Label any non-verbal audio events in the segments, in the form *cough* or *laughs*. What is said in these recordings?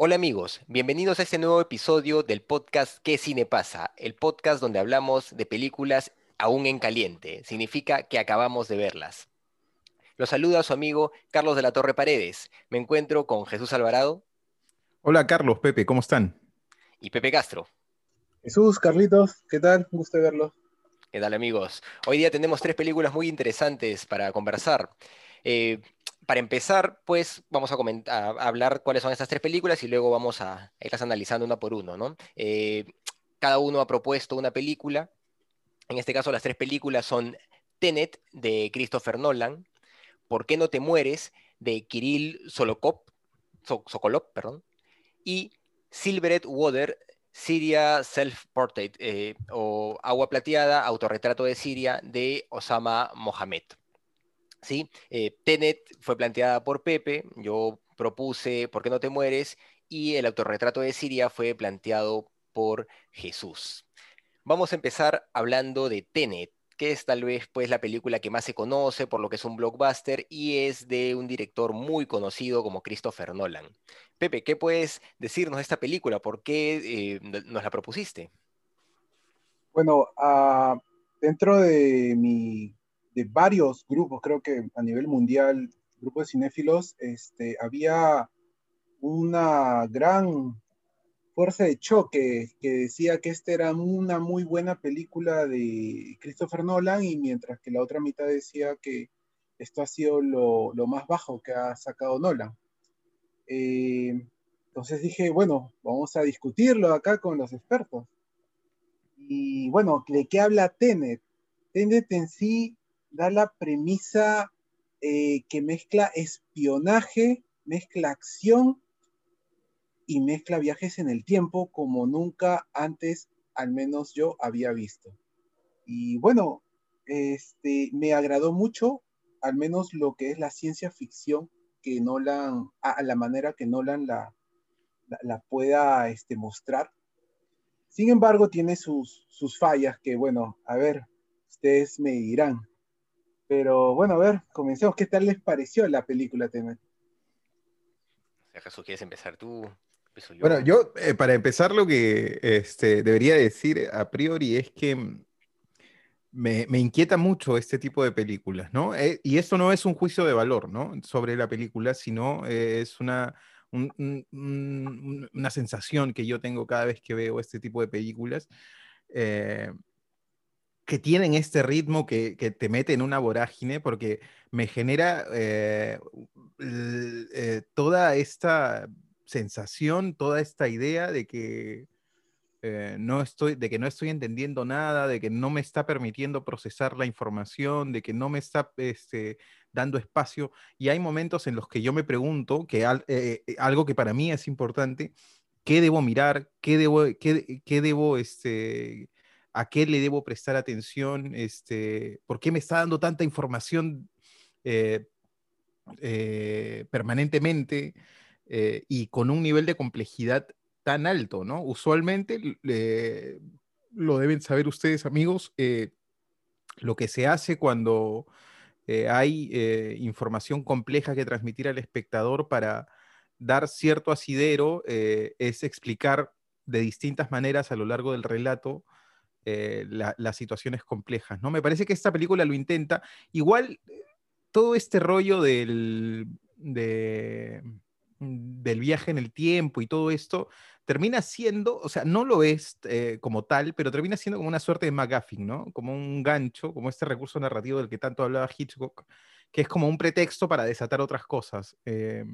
Hola amigos, bienvenidos a este nuevo episodio del podcast ¿Qué cine pasa? El podcast donde hablamos de películas aún en caliente. Significa que acabamos de verlas. Los saluda su amigo Carlos de la Torre Paredes. Me encuentro con Jesús Alvarado. Hola Carlos, Pepe, ¿cómo están? Y Pepe Castro. Jesús, Carlitos, ¿qué tal? Un gusto verlos. ¿Qué tal amigos? Hoy día tenemos tres películas muy interesantes para conversar. Eh, para empezar, pues vamos a, a, hablar cuáles son estas tres películas y luego vamos a irlas analizando una por uno, ¿no? Eh, cada uno ha propuesto una película. En este caso, las tres películas son Tenet, de Christopher Nolan, ¿Por qué no te mueres? de Kirill Solokov, Sokolov, perdón, y Silvered Water, Syria Self-Portrait, eh, o Agua Plateada, Autorretrato de Siria, de Osama Mohamed. ¿Sí? Eh, Tenet fue planteada por Pepe, yo propuse ¿Por qué no te mueres? y el autorretrato de Siria fue planteado por Jesús. Vamos a empezar hablando de Tenet, que es tal vez pues la película que más se conoce por lo que es un blockbuster y es de un director muy conocido como Christopher Nolan. Pepe, ¿qué puedes decirnos de esta película? ¿Por qué eh, nos la propusiste? Bueno, uh, dentro de mi de varios grupos, creo que a nivel mundial, grupos de cinéfilos, este, había una gran fuerza de choque que decía que esta era una muy buena película de Christopher Nolan y mientras que la otra mitad decía que esto ha sido lo, lo más bajo que ha sacado Nolan. Eh, entonces dije, bueno, vamos a discutirlo acá con los expertos. Y bueno, ¿de qué habla Tenet? Tenet en sí da la premisa eh, que mezcla espionaje, mezcla acción y mezcla viajes en el tiempo como nunca antes, al menos yo había visto. Y bueno, este, me agradó mucho, al menos lo que es la ciencia ficción, que Nolan, a, la manera que Nolan la, la, la pueda este, mostrar. Sin embargo, tiene sus, sus fallas que, bueno, a ver, ustedes me dirán. Pero bueno, a ver, comencemos. ¿Qué tal les pareció la película, Temet? Jesús, ¿quieres empezar tú? Yo. Bueno, yo eh, para empezar lo que este, debería decir a priori es que me, me, inquieta mucho este tipo de películas, ¿no? Eh, y esto no es un juicio de valor, ¿no? Sobre la película, sino eh, es una, un, un, una sensación que yo tengo cada vez que veo este tipo de películas. Eh, que tienen este ritmo que, que, te mete en una vorágine porque me genera eh, eh, toda esta sensación, toda esta idea de que, eh, no estoy, de que no estoy entendiendo nada, de que no me está permitiendo procesar la información, de que no me está este, dando espacio. Y hay momentos en los que yo me pregunto, que al, algo que para mí es importante, ¿qué debo mirar? ¿Qué debo, qué, qué debo este, a qué le debo prestar atención, este, por qué me está dando tanta información eh, eh, permanentemente eh, y con un nivel de complejidad tan alto. Usualmente, lo deben saber ustedes, amigos, lo que se hace cuando hay información compleja que transmitir al espectador para dar cierto asidero es explicar de distintas maneras a lo largo del relato eh, la, las situaciones complejas, ¿no? Me parece que esta película lo intenta. Igual, todo este rollo del, de, del viaje en el tiempo y todo esto termina siendo, o sea, no lo es eh, como tal, pero termina siendo como una suerte de McGuffin, ¿no? Como un gancho, como este recurso narrativo del que tanto hablaba Hitchcock, que es como un pretexto para desatar otras cosas. Eh,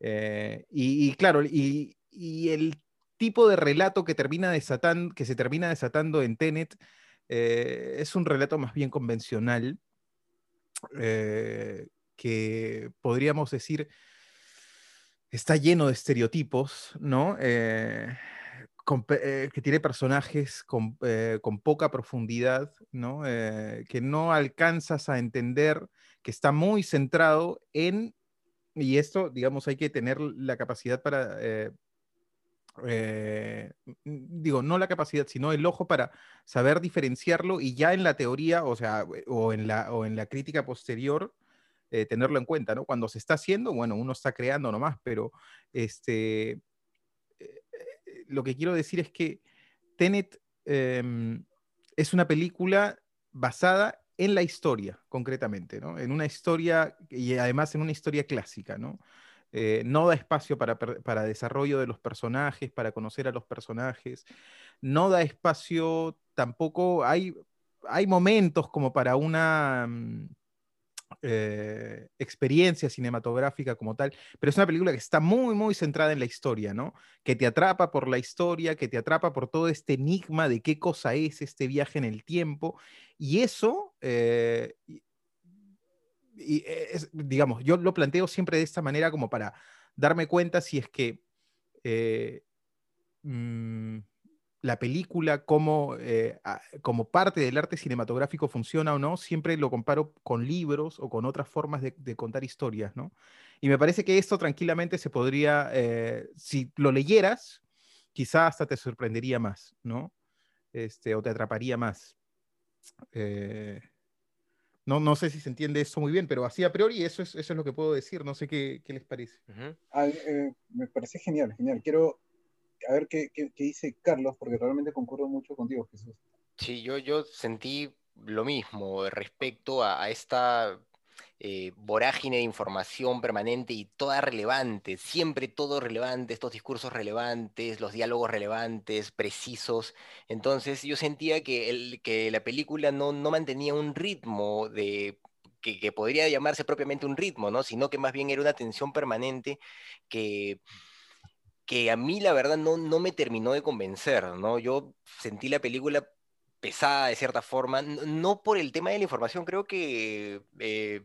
eh, y, y, claro, y, y, el tipo de relato que, termina desatando, que se termina desatando en Tenet eh, es un relato más bien convencional, eh, que podríamos decir está lleno de estereotipos, ¿no? Eh, que tiene personajes con, con poca profundidad, ¿no? que no alcanzas a entender, que está muy centrado en, y esto, digamos, hay que tener la capacidad para, digo, no la capacidad, sino el ojo para saber diferenciarlo y ya en la teoría, o sea, o en la, o en la crítica posterior, eh, tenerlo en cuenta, ¿no? Cuando se está haciendo, bueno, uno está creando nomás, pero este, eh, eh, lo que quiero decir es que Tenet em, es una película basada en la historia, concretamente, ¿no? En una historia, y además en una historia clásica, ¿no? No da espacio para, para, desarrollo de los personajes, para conocer a los personajes, no da espacio tampoco, hay, hay momentos como para una... Mm, eh, experiencia cinematográfica como tal, pero es una película que está muy, muy centrada en la historia, ¿no? Que te atrapa por la historia, que te atrapa por todo este enigma de qué cosa es este viaje en el tiempo, y eso, eh, y es, digamos, yo lo planteo siempre de esta manera como para darme cuenta si es que... Eh, mm, la película como, eh, como parte del arte cinematográfico funciona o no, siempre lo comparo con libros o con otras formas de, contar historias, ¿no? Y me parece que esto tranquilamente se podría, eh, si lo leyeras, quizás hasta te sorprendería más, ¿no? Este, o te atraparía más. Eh, no, no sé si se entiende eso muy bien, pero así a priori eso es, eso es lo que puedo decir. No sé qué, qué les parece. Ah, me parece genial, genial. Quiero a ver qué, dice Carlos, porque realmente concuerdo mucho contigo, Jesús. Sí, yo, yo sentí lo mismo respecto a, esta eh, vorágine de información permanente y toda relevante, siempre todo relevante, estos discursos relevantes, los diálogos relevantes, precisos. Entonces yo sentía que, el, que la película no, no mantenía un ritmo de que, que, podría llamarse propiamente un ritmo, ¿no? Sino que más bien era una tensión permanente que que a mí la verdad no, no me terminó de convencer, ¿no? Yo sentí la película pesada de cierta forma, no por el tema de la información, creo que eh,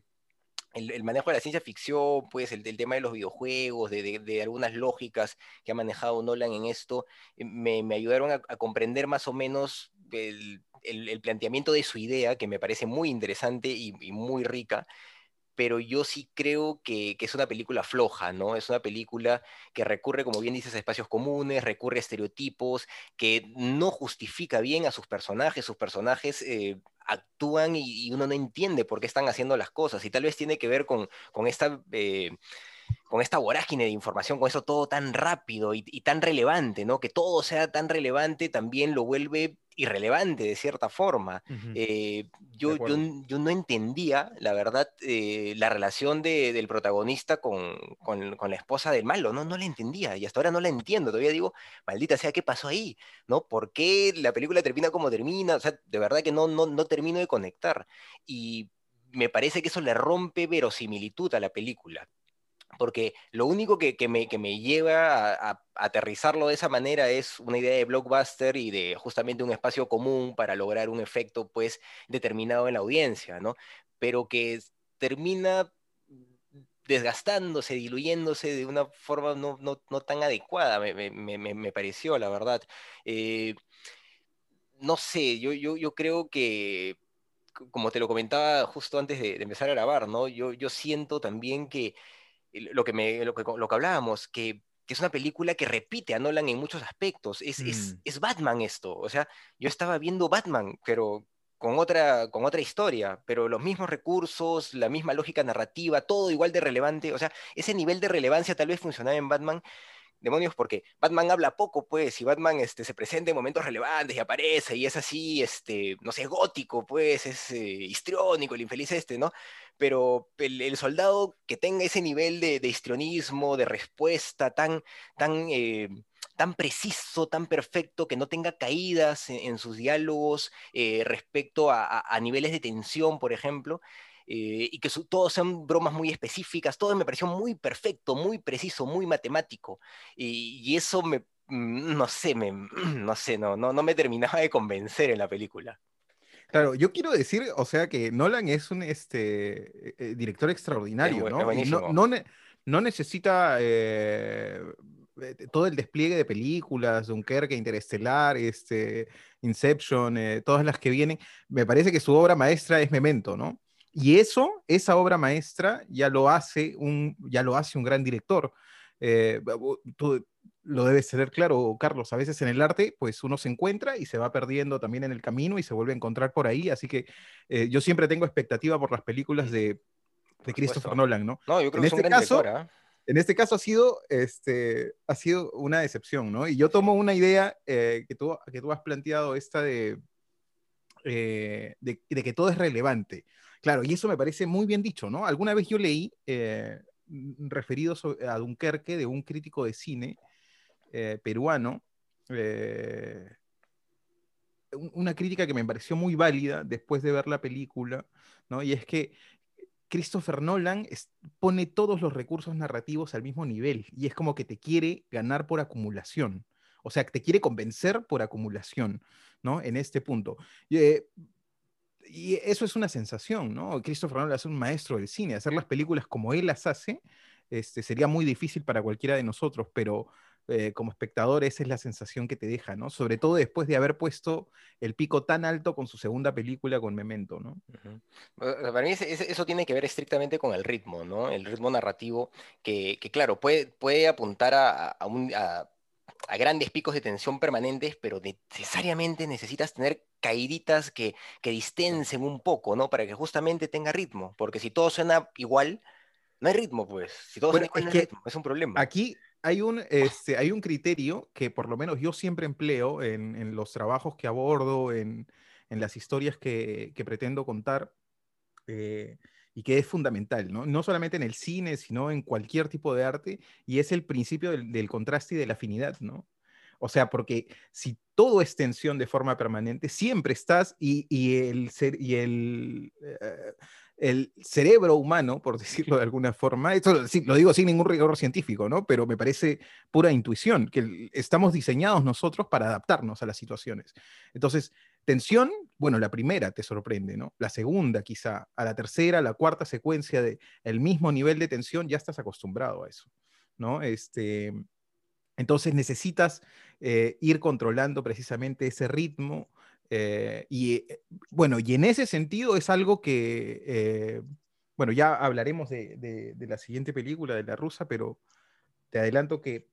el, manejo de la ciencia ficción, pues el, tema de los videojuegos, de, algunas lógicas que ha manejado Nolan en esto, eh, me, ayudaron a, comprender más o menos el, planteamiento de su idea, que me parece muy interesante y muy rica pero yo sí creo que, es una película floja, ¿no? Es una película que recurre, como bien dices, a espacios comunes, recurre a estereotipos, que no justifica bien a sus personajes, sus personajes eh, actúan y, uno no entiende por qué están haciendo las cosas, y tal vez tiene que ver con, esta... Eh, con esta vorágine de información, con eso todo tan rápido y, tan relevante, ¿no? Que todo sea tan relevante también lo vuelve irrelevante de cierta forma. Eh, yo, yo, no entendía, la verdad, eh, la relación del protagonista con, la esposa del malo, ¿no? No la entendía y hasta ahora no la entiendo. Todavía digo, maldita sea, ¿qué pasó ahí? ¿No? ¿Por qué la película termina como termina? O sea, de verdad que no, no, no termino de conectar. Y me parece que eso le rompe verosimilitud a la película porque lo único que, me, lleva a, aterrizarlo de esa manera es una idea de blockbuster y de justamente un espacio común para lograr un efecto pues determinado en la audiencia, ¿no? Pero que termina desgastándose, diluyéndose de una forma no, tan adecuada, me, pareció, la verdad. Eh, no sé, yo, yo, creo que como te lo comentaba justo antes de, empezar a grabar, ¿no? Yo, yo siento también que lo que, me, lo que, lo que hablábamos, que, que, es una película que repite a Nolan en muchos aspectos. Es, es, mm. es, Batman esto. O sea, yo estaba viendo Batman, pero con otra, con otra historia, pero los mismos recursos, la misma lógica narrativa, todo igual de relevante. O sea, ese nivel de relevancia tal vez funcionaba en Batman, demonios, porque Batman habla poco, pues, y Batman este, se presenta en momentos relevantes y aparece, y es así, este, no sé, gótico, pues, es eh, histriónico, el infeliz este, ¿no? Pero el, soldado que tenga ese nivel de, histrionismo, de respuesta tan, tan, eh, tan preciso, tan perfecto, que no tenga caídas en, sus diálogos eh, respecto a niveles de tensión, por ejemplo, eh, y que todos sean bromas muy específicas, todo me pareció muy perfecto, muy preciso, muy matemático, y, eso me, mm, no sé, me, *clears throat* no sé, no, no, no me terminaba de convencer en la película. Claro, yo quiero decir, o sea, que Nolan es un este, eh, director extraordinario, es ¿no? Y no, no, ne- no necesita eh, eh, todo el despliegue de películas, Dunkerque, Interestelar, este, Inception, eh, todas las que vienen. Me parece que su obra maestra es Memento, ¿no? Y eso, esa obra maestra, ya lo hace un, ya lo hace un gran director. Eh, tú lo debes tener claro, Carlos. A veces en el arte, pues uno se encuentra y se va perdiendo también en el camino y se vuelve a encontrar por ahí. Así que eh, yo siempre tengo expectativa por las películas de, de Christopher. Nolan, ¿no? No, yo creo En que es un este gran caso, director, ¿ah? En este caso ha sido, este, ha sido una decepción, ¿no? Y yo tomo una idea eh, que, tú, que tú has planteado, esta de, eh, de, de que todo es relevante. Claro, y eso me parece muy bien dicho, ¿no? Alguna vez yo leí, eh, referido a Dunkerque, de un crítico de cine eh, peruano, eh, un- una crítica que me pareció muy válida después de ver la película, ¿no? Y es que Christopher Nolan pone todos los recursos narrativos al mismo nivel y es como que te quiere ganar por acumulación, o sea, te quiere convencer por acumulación, ¿no? En este punto. Y, eh, y eso es una sensación, ¿no? Christopher Nolan es un maestro del cine, hacer las películas como él las hace, este, sería muy difícil para cualquiera de nosotros, pero eh, como espectador esa es la sensación que te deja, ¿no? Sobre todo después de haber puesto el pico tan alto con su segunda película con Memento, ¿no? Ujú. Eh, Para mí ese- ese- eso tiene que ver estrictamente con el ritmo, ¿no? El ritmo narrativo que, que, claro, puede, puede apuntar a, a un- a- a grandes picos de tensión permanentes, pero necesariamente necesitas tener caíditas que, que distensen un poco, ¿no? Para que justamente tenga ritmo, porque si todo suena igual, no hay ritmo, pues. Si todo Bueno, suena igual, es no hay que ritmo, es un problema. Aquí hay un, este, hay un criterio que por lo menos yo siempre empleo en, en los trabajos que abordo, en, en las historias que, que pretendo contar, eh, y que es fundamental, ¿no? No solamente en el cine, sino en cualquier tipo de arte, y es el principio del, del contraste y de la afinidad, ¿no? O sea, porque si todo es tensión de forma permanente, siempre estás y, y el, cer- y el, eh, el cerebro humano, por *laughs* decirlo de alguna forma, esto sí, lo digo sin ningún rigor científico, ¿no? Pero me parece pura intuición, que estamos diseñados nosotros para adaptarnos a las situaciones. Entonces, tensión, bueno, la primera te sorprende, ¿no? La segunda quizá, a la tercera, a la cuarta secuencia de el mismo nivel de tensión, ya estás acostumbrado a eso, ¿no? Este, entonces necesitas eh, ir controlando precisamente ese ritmo. Eh, y eh, bueno, y en ese sentido es algo que, eh, bueno, ya hablaremos de, de- de la siguiente película, de la rusa, pero te adelanto que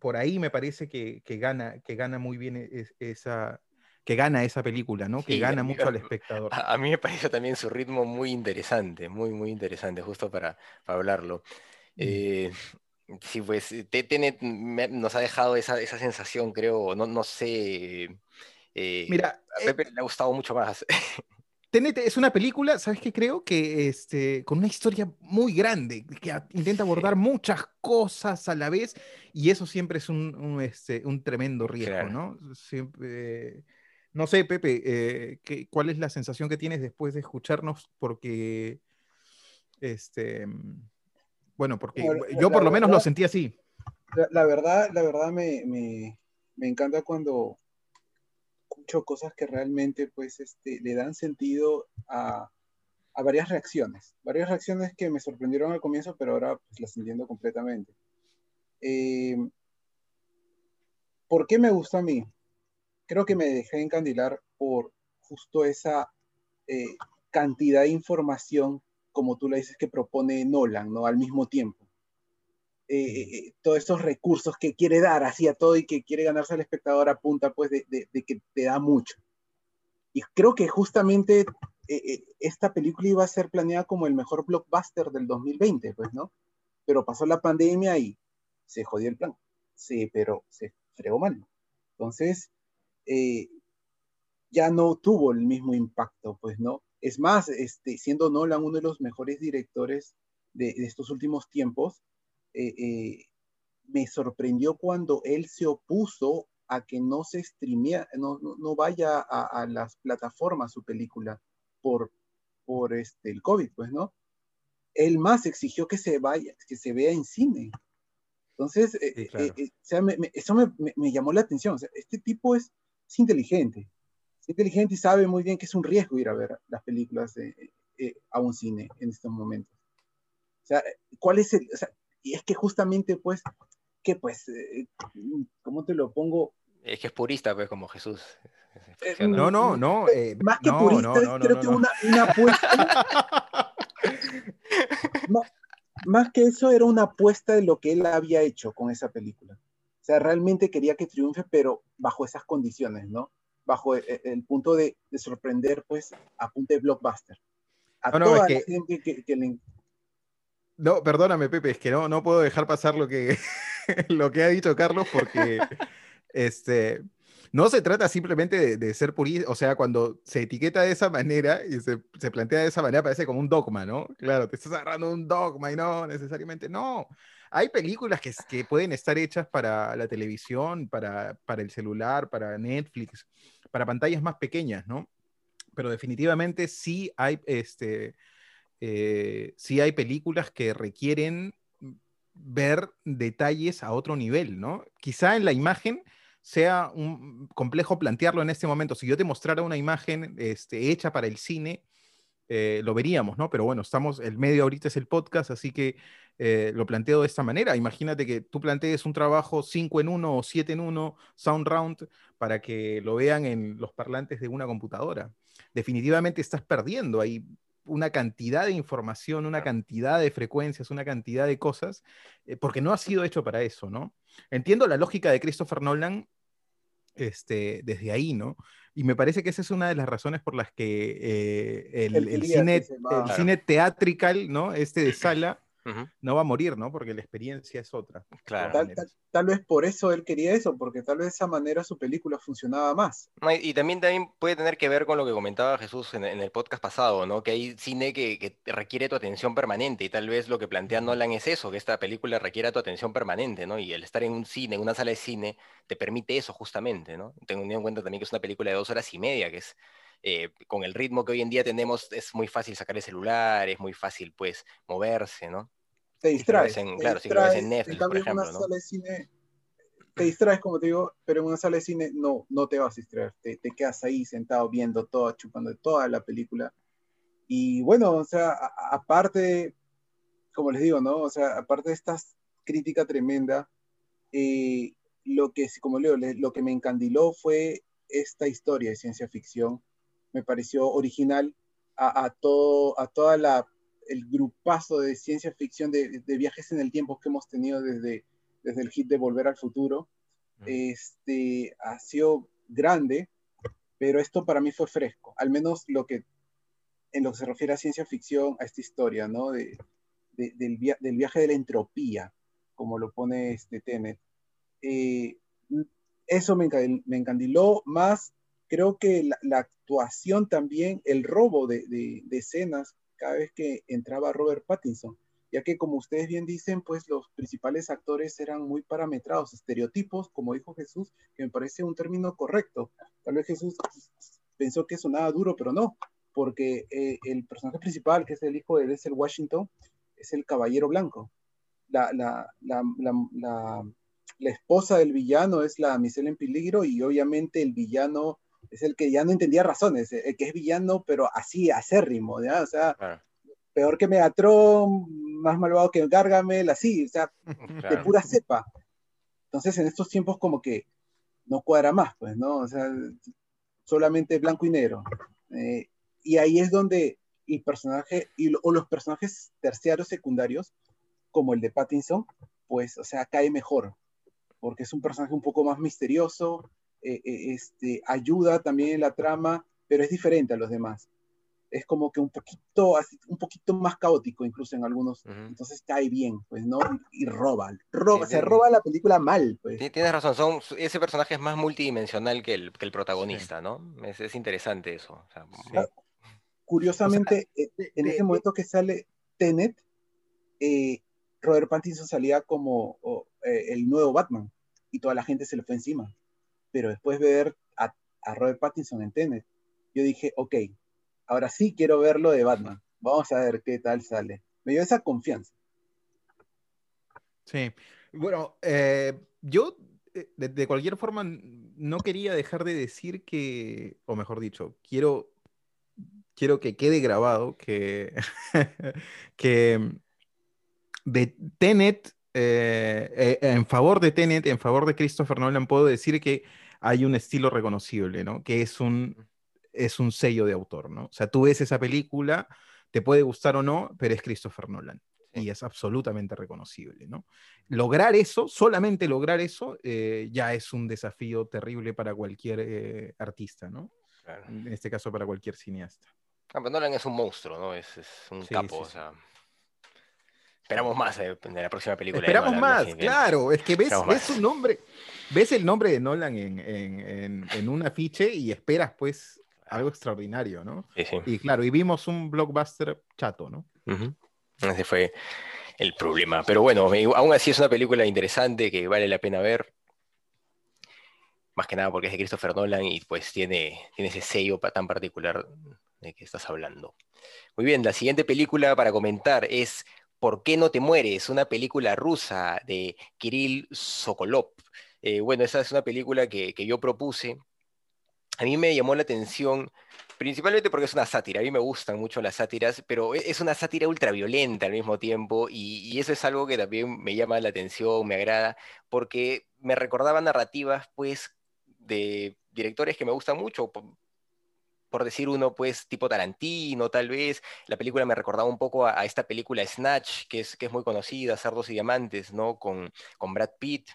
por ahí me parece que, que gana, que gana muy bien es- esa, que gana esa película, ¿no? Que gana mucho al espectador. *laughs* A, a mí me parece también su ritmo muy interesante, muy, muy interesante, justo para, para hablarlo. Mm. Sí, pues Tenet nos ha dejado esa, esa sensación, creo, no, no sé, eh, Mira, a eh, Pepe le ha gustado mucho más. *laughs* Es una película, ¿sabes qué creo? Que este, con una historia muy grande, que intenta abordar muchas cosas a la vez, y eso siempre es un, un, este, un tremendo riesgo, Claro. ¿no? Siempre, no sé, Pepe, eh, ¿qué- ¿cuál es la sensación que tienes después de escucharnos? Porque, este, bueno, porque Bueno, yo por lo menos lo sentí así. La, la verdad, la verdad me, me, me encanta cuando cosas que realmente pues este, le dan sentido a, a varias reacciones. Varias reacciones que me sorprendieron al comienzo, pero ahora pues, las entiendo completamente. Eh, ¿Por qué me gustó a mí? Creo que me dejé encandilar por justo esa eh, cantidad de información, como tú le dices, que propone Nolan, ¿no? Al mismo tiempo. Eh, eh, todos esos recursos que quiere dar así a todo y que quiere ganarse al espectador a punta pues de, de- de que te da mucho. Y creo que justamente eh, eh, esta película iba a ser planeada como el mejor blockbuster del 2020, pues, ¿no? Pero pasó la pandemia y se jodió el plan. Sí, pero se fregó mal. Entonces, eh, ya no tuvo el mismo impacto, pues, ¿no? Es más, este, siendo Nolan uno de los mejores directores de, de estos últimos tiempos, eh, eh, me sorprendió cuando él se opuso a que no se streamea, no, no, no vaya a, a, las plataformas su película por, por este, el COVID, pues, ¿no? Él más exigió que se vaya, que se vea en cine. Entonces, eh, Sí, claro. eh, eh, o sea, me, me, eso me, me, llamó la atención. O sea, este tipo es, es inteligente. inteligente y sabe muy bien que es un riesgo ir a ver las películas a un cine en estos momentos. O sea, ¿cuál es el...? O sea, y es que justamente, pues, que pues, ¿cómo te lo pongo? Es que es purista, pues, como Jesús. no, no, no. más que purista, creo que una, una apuesta. *laughs* más, que eso, era una apuesta de lo que él había hecho con esa película. O sea, realmente quería que triunfe, pero bajo esas condiciones, ¿no? Bajo el, punto de, sorprender, pues, a punto de blockbuster. A no, toda la gente que, le... No, perdóname, Pepe, es que no, no puedo dejar pasar lo que, *laughs* lo que ha dicho Carlos porque este, no se trata simplemente de, ser purista, o sea, cuando se etiqueta de esa manera y se, plantea de esa manera, parece como un dogma, ¿no? Claro, te estás agarrando un dogma y no, necesariamente, no. Hay películas que, que pueden estar hechas para la televisión, para, para el celular, para Netflix, para pantallas más pequeñas, ¿no? Pero definitivamente sí hay, este, eh, sí hay películas que requieren ver detalles a otro nivel, ¿no? Quizá en la imagen sea un, complejo plantearlo en este momento. Si yo te mostrara una imagen este, hecha para el cine, eh, lo veríamos, ¿no? Pero bueno, estamos, el medio ahorita es el podcast, así que eh, lo planteo de esta manera. Imagínate que tú plantees un trabajo 5 en 1 o 7 en 1, sound round, para que lo vean en los parlantes de una computadora. Definitivamente estás perdiendo ahí una cantidad de información, una cantidad de frecuencias, una cantidad de cosas, eh, porque no ha sido hecho para eso, ¿no? Entiendo la lógica de Christopher Nolan este, desde ahí, ¿no? Y me parece que esa es una de las razones por las que eh, el, cine, el cine teatrical, ¿no? Este de sala, no va a morir, ¿no? Porque la experiencia es otra. Claro. Tal, vez por eso él quería eso, porque tal vez de esa manera su película funcionaba más. Y, también, también puede tener que ver con lo que comentaba Jesús en, el podcast pasado, ¿no? Que hay cine que, requiere tu atención permanente, y tal vez lo que plantea Nolan es eso, que esta película requiera tu atención permanente, ¿no? Y el estar en un cine, en una sala de cine, te permite eso justamente, ¿no? Teniendo en cuenta también que es una película de dos horas y media, que es eh, con el ritmo que hoy en día tenemos, es muy fácil sacar el celular, es muy fácil, pues, moverse, ¿no? te distraes. claro, si lo ves en Netflix, por ejemplo, una sala de cine, te distraes, como te digo, pero en una sala de cine no, no te vas a distraer, te, te quedas ahí sentado viendo todo, chupando toda la película. Y bueno, o sea, aparte, como les digo, ¿no? O sea, aparte de esta crítica tremenda, eh, lo que, como leo, lo que me encandiló fue esta historia de ciencia ficción. Me pareció original a, a, todo, a toda la el grupazo de ciencia ficción de, viajes en el tiempo que hemos tenido desde, desde el hit de Volver al Futuro, este, ha sido grande, pero esto para mí fue fresco, al menos lo que, en lo que se refiere a ciencia ficción, a esta historia, ¿no? De, del, viaje de la entropía, como lo pone este Tenet. Eh, eso me, me, encandiló más, creo que la, actuación también, el robo de, de escenas cada vez que entraba Robert Pattinson, ya que como ustedes bien dicen, pues los principales actores eran muy parametrados, estereotipos, como dijo Jesús, que me parece un término correcto. Tal vez Jesús pensó que sonaba duro, pero no, porque eh, el personaje principal, que es el hijo de Denzel Washington, es el caballero blanco. La, la, la, la, esposa del villano es la Michelle en peligro y obviamente el villano es el que ya no entendía razones, el que es villano, pero así, acérrimo, ¿ya? O sea, peor que Megatron, más malvado que Gargamel, así, o sea, *laughs* de pura cepa. Entonces, en estos tiempos como que no cuadra más, pues, ¿no? O sea, solamente blanco y negro. Eh, y ahí es donde el personaje, y, o los personajes terciarios secundarios, como el de Pattinson, pues, o sea, cae mejor, porque es un personaje un poco más misterioso, eh, eh, este, ayuda también en la trama, pero es diferente a los demás. Es como que un poquito, un poquito más caótico incluso en algunos. Entonces cae bien, pues, ¿no? Y, roba, roba se roba la película mal, pues. Tienes razón, son, ese personaje es más multidimensional que el, que el protagonista, ¿no? Es, interesante eso. Ah, curiosamente, eh, en ese momento que sale Tenet, Robert Pattinson salía como el nuevo Batman y toda la gente se le fue encima pero después ver a, Robert Pattinson en Tenet, yo dije, ok, ahora sí quiero verlo de Batman. Vamos a ver qué tal sale. Me dio esa confianza. Sí. Bueno, eh, yo eh, de, cualquier forma, no quería dejar de decir que, o mejor dicho, quiero, quiero que quede grabado que, *laughs* que de Tenet, eh, en favor de Tenet, en favor de Christopher Nolan, puedo decir que hay un estilo reconocible, ¿no? Que es un, es un sello de autor, ¿no? O sea, tú ves esa película, te puede gustar o no, pero es Christopher Nolan y es absolutamente reconocible, ¿no? Lograr eso, solamente lograr eso, eh, ya es un desafío terrible para cualquier eh, artista, ¿no? En este caso para cualquier cineasta. Ah, Nolan es un monstruo, ¿no? Es, un capo, o sea... Esperamos más de, la próxima película. Esperamos más, claro. Es que ves, ves un nombre, ves el nombre de Nolan en, en, en, un afiche y esperas, pues, algo extraordinario, ¿no? Sí, sí. Y claro, y vimos un blockbuster chato, ¿no? Ese fue el problema. Pero bueno, aún así es una película interesante que vale la pena ver. Más que nada porque es de Christopher Nolan y pues tiene, tiene ese sello tan particular de que estás hablando. Muy bien, la siguiente película para comentar es ¿Por qué no te mueres? Una película rusa de Kirill Sokolov. Eh, bueno, esa es una película que, yo propuse. A mí me llamó la atención Principalmente porque es una sátira, a mí me gustan mucho las sátiras, pero e, es una sátira ultraviolenta al mismo tiempo y, eso es algo que también me llama la atención, me agrada, porque me recordaba narrativas pues de directores que me gustan mucho, por, decir uno pues tipo Tarantino tal vez, la película me recordaba un poco a, esta película Snatch, que es, que es muy conocida, Cerdos y Diamantes, ¿no? Con, con Brad Pitt,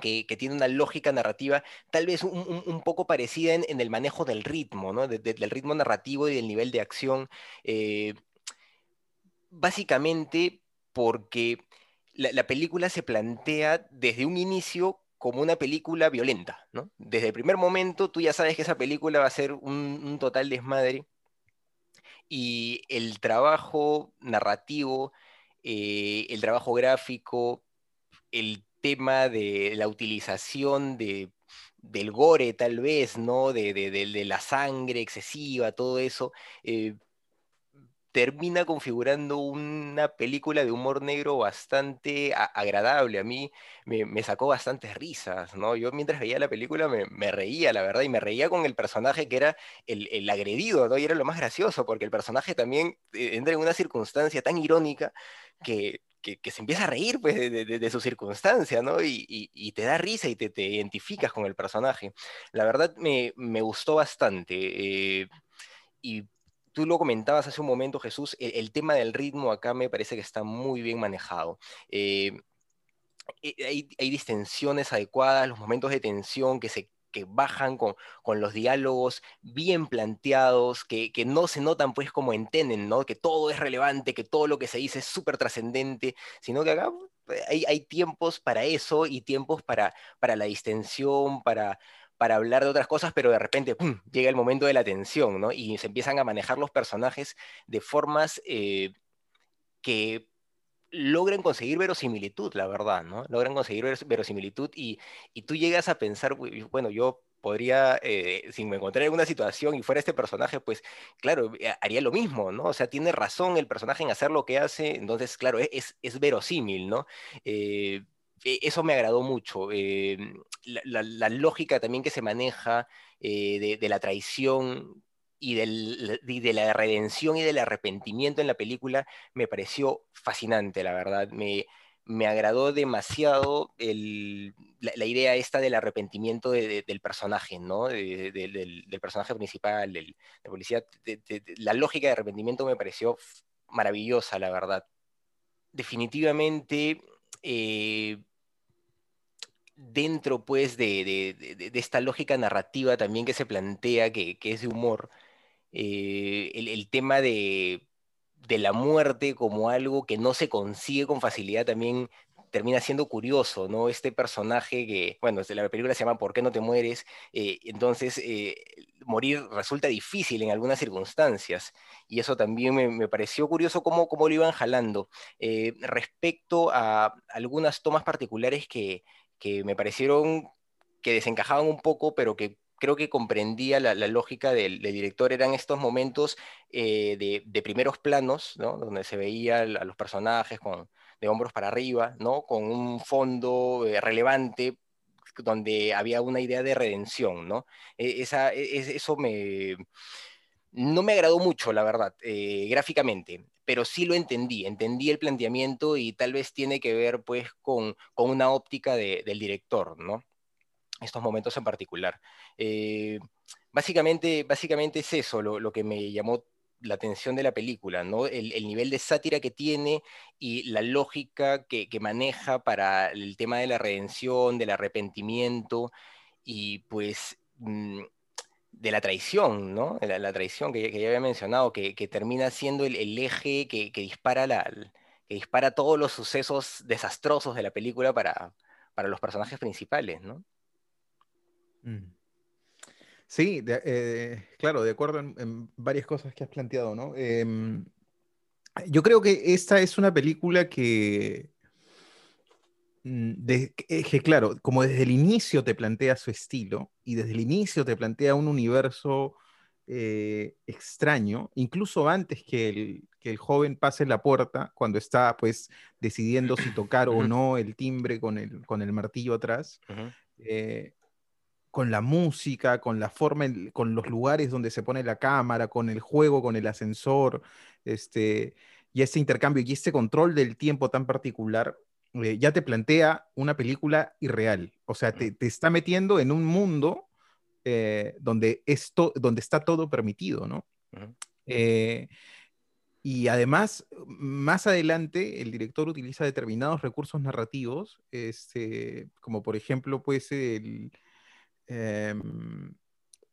que, tiene una lógica narrativa tal vez un, poco parecida en, el manejo del ritmo, ¿no? del ritmo narrativo y del nivel de acción. Eh, básicamente porque la, película se plantea desde un inicio como una película violenta, ¿no? Desde el primer momento tú ya sabes que esa película va a ser un, total desmadre y el trabajo narrativo, eh, el trabajo gráfico, el tema de la utilización de, del gore, tal vez, ¿no? De, la sangre excesiva, todo eso, eh, termina configurando una película de humor negro bastante agradable. A mí me, sacó bastantes risas, ¿no? Yo mientras veía la película me, reía, la verdad, y me reía con el personaje que era el, el, agredido, ¿no? Y era lo más gracioso, porque el personaje también eh, entra en una circunstancia tan irónica que que, se empieza a reír pues, de, su circunstancia, ¿no? Y, te da risa y te, identificas con el personaje. La verdad me, gustó bastante. Eh, y tú lo comentabas hace un momento, Jesús, el, tema del ritmo acá me parece que está muy bien manejado. Eh, eh, hay, hay, distensiones adecuadas, los momentos de tensión que se que bajan con, los diálogos bien planteados, que, no se notan pues como entienden, ¿no? Que todo es relevante, que todo lo que se dice es súper trascendente, sino que acá pues, hay, tiempos para eso y tiempos para, para la distensión, para, para hablar de otras cosas, pero de repente llega el momento de la tensión, ¿no? Y se empiezan a manejar los personajes de formas eh, que logran conseguir verosimilitud, la verdad, ¿no? Logran conseguir verosimilitud y, y tú llegas a pensar, bueno, yo podría, eh, si me encontrara en una situación y fuera este personaje, pues claro, eh, haría lo mismo, ¿no? O sea, tiene razón el personaje en hacer lo que hace, entonces, claro, e-, es, es verosímil, ¿no? Eh, eso me agradó mucho. la, lógica también que se maneja de, de, la traición y, de la redención y del arrepentimiento en la película me pareció fascinante, la verdad. Me, me agradó demasiado la, idea esta del arrepentimiento del personaje, ¿no? del, personaje principal, del, de policía. la lógica de arrepentimiento me pareció maravillosa, la verdad. Definitivamente, eh, dentro pues de, esta lógica narrativa también que se plantea, que, es de humor, eh, el, tema de, la muerte como algo que no se consigue con facilidad también termina siendo curioso, ¿no? Este personaje que, bueno, la película se llama ¿Por qué no te mueres? Eh, entonces, eh, morir resulta difícil en algunas circunstancias, y eso también me, pareció curioso cómo, cómo, lo iban jalando. respecto a algunas tomas particulares que, que me parecieron que desencajaban un poco, pero que creo que comprendía la, lógica del, director, eran estos momentos eh, de, primeros planos, ¿no? donde se veía a los personajes con, de hombros para arriba, ¿no? con un fondo eh, relevante, donde había una idea de redención, ¿no? E, esa, e, eso me, no me agradó mucho, la verdad, eh, gráficamente, pero sí lo entendí, entendí el planteamiento y tal vez tiene que ver pues con, con una óptica del director, ¿no? Estos momentos en particular. Eh, básicamente, básicamente es eso lo, que me llamó la atención de la película, ¿no? El, nivel de sátira que tiene y la lógica que, maneja para el tema de la redención, del arrepentimiento y pues mm, de la traición, ¿no? La, traición que, ya había mencionado, que, termina siendo el, eje que, dispara la, que dispara todos los sucesos desastrosos de la película para, para los personajes principales, ¿no? Mm. Sí, eh, claro, de acuerdo en, varias cosas que has planteado, ¿no? Em, yo creo que esta es una película que, mm, que, claro, como desde el inicio te plantea su estilo y desde el inicio te plantea un universo eh, extraño, incluso antes que el, que el, joven pase la puerta, cuando está pues decidiendo si tocar o no el timbre con el, con el martillo atrás, con la música, con la forma, con los lugares donde se pone la cámara, con el juego, con el ascensor, este, y este intercambio y este control del tiempo tan particular, eh, ya te plantea una película irreal. O sea, te, está metiendo en un mundo eh, donde, esto, donde está todo permitido, ¿no? Eh, y además, más adelante, el director utiliza determinados recursos narrativos, este, como por ejemplo, pues el, Em,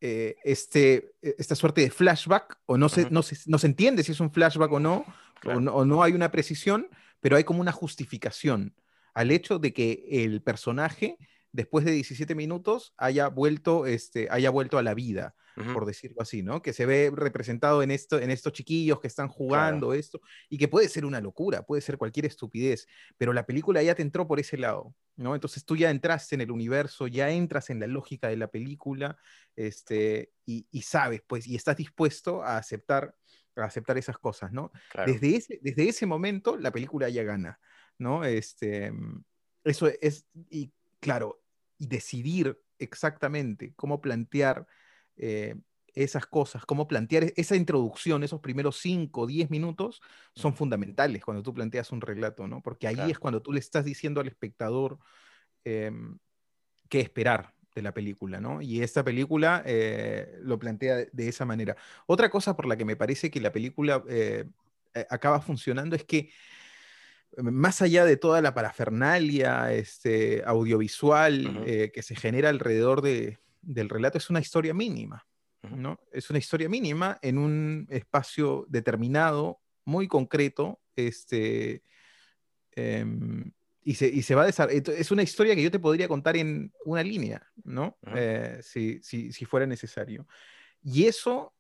eh, este, esta suerte de flashback, o no se, no, se, entiende si es un flashback o no, o no, hay una precisión, pero hay como una justificación al hecho de que el personaje, después de 17 minutos, haya vuelto, este, haya vuelto a la vida por decirlo así, ¿no? Que se ve representado en, esto, en estos chiquillos que están jugando esto, y que puede ser una locura, puede ser cualquier estupidez, pero la película ya te entró por ese lado, ¿no? Entonces tú ya entraste en el universo, ya entras en la lógica de la película, este, y, sabes, pues, y estás dispuesto a aceptar, aceptar esas cosas, ¿no? Desde, ese, desde ese momento la película ya gana, ¿no? Este, eso es, y claro, y decidir exactamente cómo plantear eh, esas cosas, cómo plantear e-, esa introducción, esos primeros 5 o 10 minutos, son fundamentales cuando tú planteas un relato, ¿no? Porque ahí es cuando tú le estás diciendo al espectador em, qué esperar de la película, ¿no? Y esta película eh, lo plantea de, esa manera. Otra cosa por la que me parece que la película eh, acaba funcionando es que más allá de toda la parafernalia este, audiovisual que se genera alrededor de, del relato es una historia mínima, ¿no? Es una historia mínima en un espacio determinado, muy concreto, este, em, y, se, y se va a desarrollar. Es una historia que yo te podría contar en una línea, ¿no? Eh, si, si, si, fuera necesario. Y eso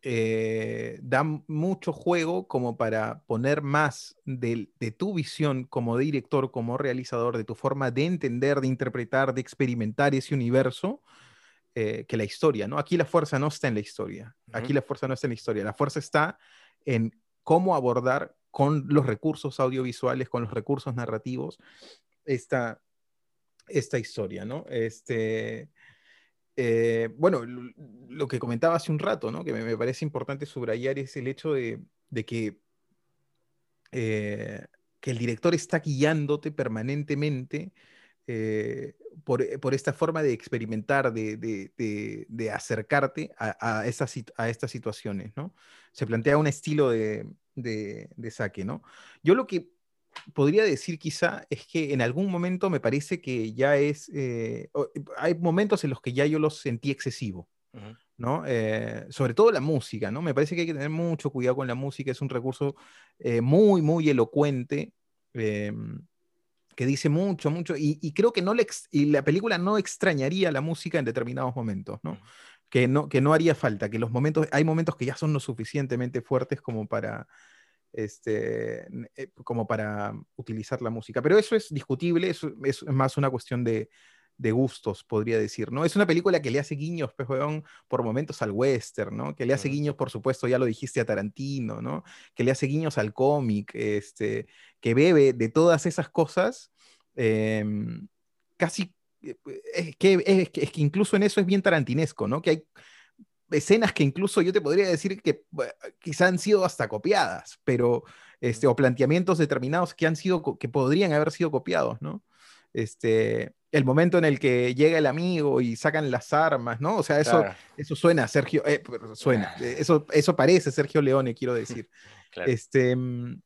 eh, da mucho juego como para poner más de, tu visión como director, como realizador, de tu forma de entender, de interpretar, de experimentar ese universo, eh, que la historia, ¿no? Aquí la fuerza no está en la historia, aquí la fuerza no está en la historia, la fuerza está en cómo abordar con los recursos audiovisuales, con los recursos narrativos, esta, esta historia, ¿no? Este, eh, bueno, lo que comentaba hace un rato, ¿no? que me, parece importante subrayar es el hecho de, que, eh, que el director está guiándote permanentemente eh, por, esta forma de experimentar, de, acercarte a, a, a, estas situaciones. ¿no? Se plantea un estilo de, saque. ¿no? Yo lo que podría decir quizá es que en algún momento me parece que ya es, eh, eh, hay momentos en los que ya yo los sentí excesivo, ¿no? Eh, sobre todo la música, ¿no? Me parece que hay que tener mucho cuidado con la música, es un recurso muy, muy elocuente, que dice mucho, mucho, y, creo que no le y la película no extrañaría la música en determinados momentos, ¿no? Que no, que no haría falta, que los momentos, hay momentos que ya son lo suficientemente fuertes como para, este, eh, como para utilizar la música. Pero eso es discutible, eso es más una cuestión de, gustos, podría decir, ¿no? Es una película que le hace guiños, pues, por momentos al western, ¿no? Que le hace guiños, por supuesto, ya lo dijiste a Tarantino, ¿no? Que le hace guiños al cómic, este, que bebe de todas esas cosas, em, casi es que, es, que, es que incluso en eso es bien tarantinesco, ¿no? Que hay escenas que incluso yo te podría decir que quizá han sido hasta copiadas, pero, este, o planteamientos determinados que han sido, que podrían haber sido copiados, ¿no? Este, el momento en el que llega el amigo y sacan las armas, ¿no? O sea, eso, eso suena Sergio, eh, suena, eh, *laughs* eso, eso parece Sergio Leone, quiero decir. *laughs* Este, mm,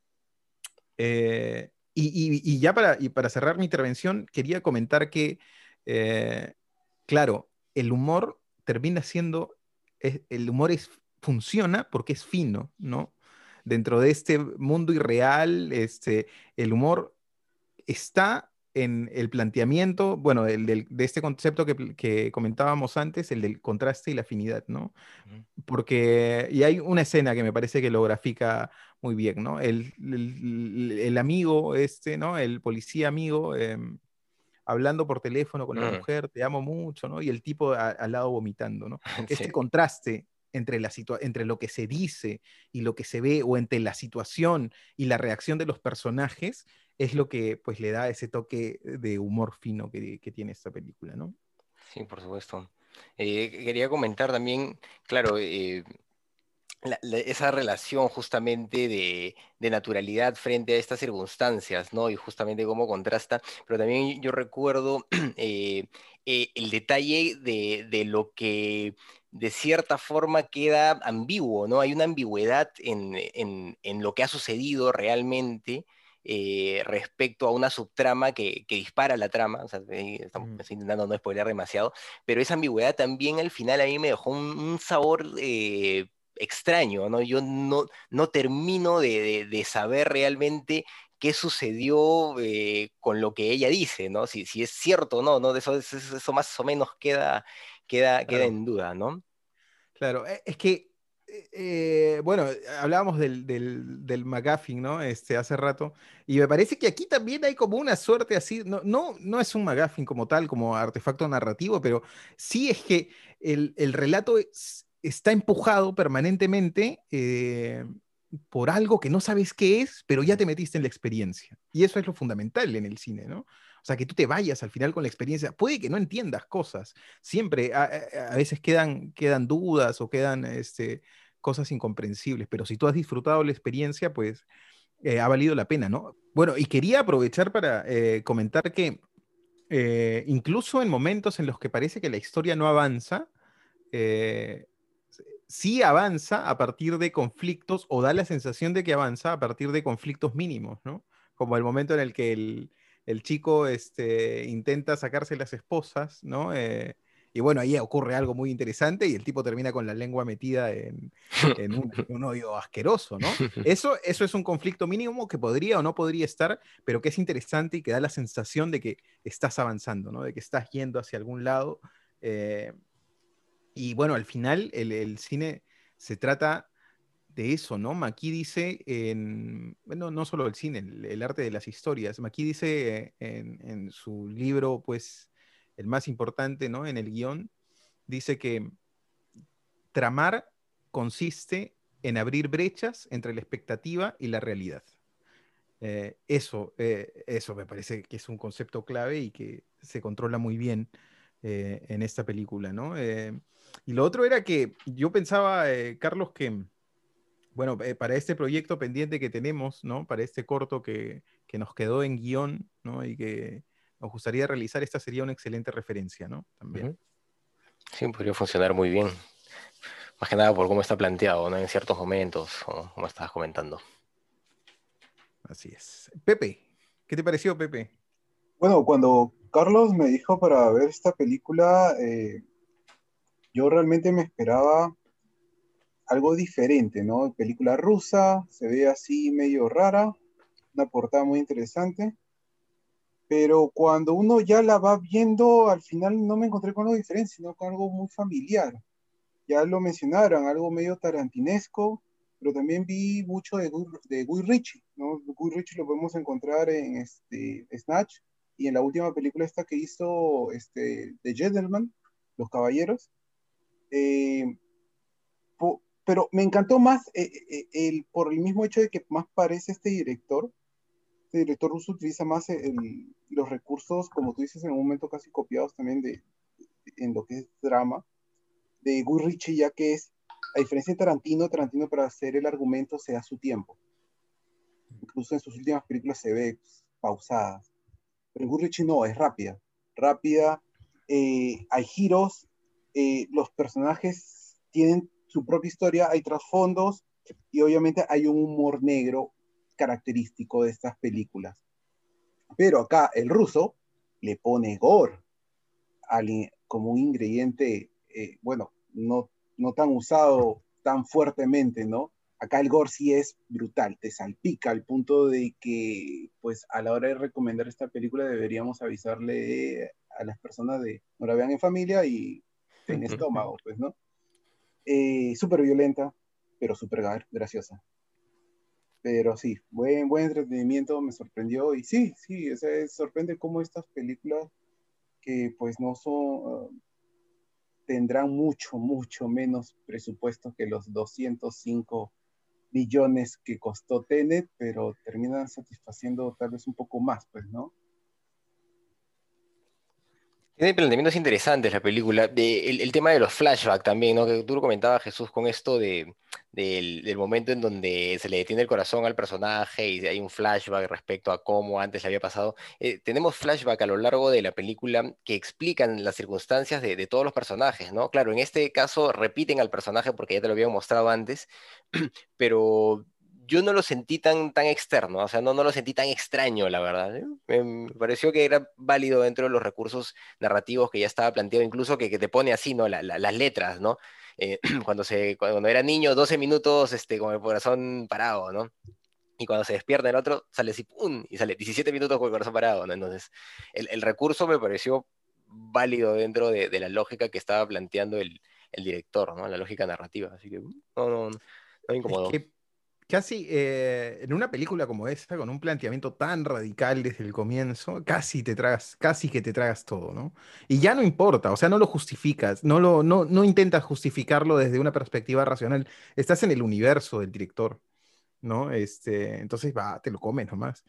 eh, y, ya para, y para cerrar mi intervención, quería comentar que, claro, el humor termina siendo, el humor es, funciona porque es fino, ¿no? Dentro de este mundo irreal, este, el humor está en el planteamiento, bueno, el de este concepto que, comentábamos antes, el del contraste y la afinidad, ¿no? Porque, y hay una escena que me parece que lo grafica muy bien, ¿no? El, el, amigo este, ¿no? El policía amigo, em, hablando por teléfono con la mm. mujer, te amo mucho, ¿no? Y el tipo al lado vomitando, ¿no? *laughs* Este contraste entre, la entre lo que se dice y lo que se ve, o entre la situación y la reacción de los personajes, es lo que pues le da ese toque de humor fino que, tiene esta película, ¿no? Sí, por supuesto. Eh, quería comentar también, claro, eh, esa relación justamente de, naturalidad frente a estas circunstancias, ¿no? Y justamente cómo contrasta, pero también yo recuerdo *clears throat* eh, el detalle de, lo que de cierta forma queda ambiguo, ¿no? Hay una ambigüedad en, en lo que ha sucedido realmente eh, respecto a una subtrama que, dispara la trama, o sea, estamos intentando no spoiler demasiado, pero esa ambigüedad también al final a mí me dejó un, sabor eh, extraño, ¿no? Yo no, no termino de, saber realmente qué sucedió eh, con lo que ella dice, ¿no? Si, si es cierto o no, ¿no? Eso, eso, más o menos queda, queda, queda en duda, ¿no? Claro, e, es que eh, bueno, hablábamos del, del, del, McGuffin, ¿no? Este, hace rato, y me parece que aquí también hay como una suerte así, no, no, no es un McGuffin como tal, como artefacto narrativo, pero sí es que el, el relato está empujado permanentemente eh, por algo que no sabes qué es, pero ya te metiste en la experiencia. Y eso es lo fundamental en el cine, ¿no? O sea, que tú te vayas al final con la experiencia. Puede que no entiendas cosas. Siempre, a, veces quedan, quedan dudas o quedan este, cosas incomprensibles, pero si tú has disfrutado la experiencia, pues eh, ha valido la pena, ¿no? Bueno, y quería aprovechar para eh, comentar que incluso en momentos en los que parece que la historia no avanza, sí avanza a partir de conflictos o da la sensación de que avanza a partir de conflictos mínimos, ¿no? Como el momento en el que el, el chico este, intenta sacarse las esposas, ¿no? Y bueno, ahí ocurre algo muy interesante y el tipo termina con la lengua metida en, *laughs* un, odio asqueroso, ¿no? *laughs* Eso, eso es un conflicto mínimo que podría o no podría estar, pero que es interesante y que da la sensación de que estás avanzando, ¿no? De que estás yendo hacia algún lado. Eh, y bueno, al final el, cine se trata de eso, ¿no? Maki dice en, bueno, no solo el cine, el, arte de las historias. Maki dice en, en su libro, pues, el más importante ¿no? en el guion, dice que tramar consiste en abrir brechas entre la expectativa y la realidad. Eh, eso, eh, eso me parece que es un concepto clave y que se controla muy bien eh, en esta película, ¿no? Y lo otro era que yo pensaba, Carlos, que, bueno, para este proyecto pendiente que tenemos, ¿no? Para este corto que, que nos quedó en guion, ¿no? Y que, nos gustaría realizar, esta sería una excelente referencia, ¿no? También. Sí, podría funcionar muy bien. Más que nada por cómo está planteado, ¿no? En ciertos momentos, como estabas comentando. Así es. Pepe, ¿qué te pareció, Pepe? Bueno, cuando Carlos me dijo para ver esta película, eh, yo realmente me esperaba algo diferente, ¿no? Película rusa, se ve así medio rara, una portada muy interesante pero cuando uno ya la va viendo, al final no me encontré con algo diferente, sino con algo muy familiar. Ya lo mencionaron, algo medio tarantinesco, pero también vi mucho de de Guy Ritchie, ¿no? Guy Ritchie lo podemos encontrar en este, Snatch y en la última película esta que hizo este, The Gentleman, Los Caballeros. Eh, pero me encantó más eh, eh, el, por el mismo hecho de que más parece este director este director ruso utiliza más el- los recursos, como tú dices, en un momento casi copiados también de, en lo que es drama, de Guy Ritchie, ya que es, a diferencia de Tarantino, Tarantino para hacer el argumento se da su tiempo. Incluso en sus últimas películas se ve pues, pausadas. Pero Guy Ritchie no, es rápida. Rápida, eh, hay giros, eh, los personajes tienen su propia historia, hay trasfondos y obviamente hay un humor negro característico de estas películas. Pero acá el ruso le pone gore al como un ingrediente, eh, bueno, no, no tan usado tan fuertemente, ¿no? Acá el gore sí es brutal, te salpica al punto de que, pues, a la hora de recomendar esta película deberíamos avisarle a las personas de no la vean en familia y en estómago, pues, ¿no? Eh, súper violenta, pero súper gra- graciosa. Pero sí, buen, buen entretenimiento, me sorprendió. Y sí, sí, o sea, sorprende cómo estas películas que pues no son, uh, tendrán mucho, mucho menos presupuesto que los 205 millones que costó Tenet, pero terminan satisfaciendo tal vez un poco más, pues, ¿no? Tiene planteamientos interesantes la película. El, tema de los flashbacks también, ¿no? Que tú lo comentabas, Jesús, con esto de, del, momento en donde se le detiene el corazón al personaje y hay un flashback respecto a cómo antes le había pasado. Eh, tenemos flashback a lo largo de la película que explican las circunstancias de, de todos los personajes, ¿no? Claro, en este caso repiten al personaje porque ya te lo habían mostrado antes, *clears throat* pero yo no lo sentí tan, tan externo, o sea, no, no lo sentí tan extraño, la verdad. ¿eh? Me, pareció que era válido dentro de los recursos narrativos que ya estaba planteado, incluso que, que te pone así, ¿no? La- la- las letras, ¿no? Eh, *clears throat* cuando, se, cuando era niño, 12 minutos este, con el corazón parado, ¿no? Y cuando se despierta el otro, sale así, ¡pum! Y sale 17 minutos con el corazón parado, ¿no? Entonces, el, el recurso me pareció válido dentro de, de la lógica que estaba planteando el, el director, ¿no? La lógica narrativa. Así que, no, no, no me incomodó. Es que casi eh, en una película como esta, con un planteamiento tan radical desde el comienzo, casi te tragas, casi que te tragas todo, ¿no? Y ya no importa, o sea, no lo justificas, no lo, no, no intentas justificarlo desde una perspectiva racional. Estás en el universo del director, ¿no? Este, entonces, va, te lo comes nomás.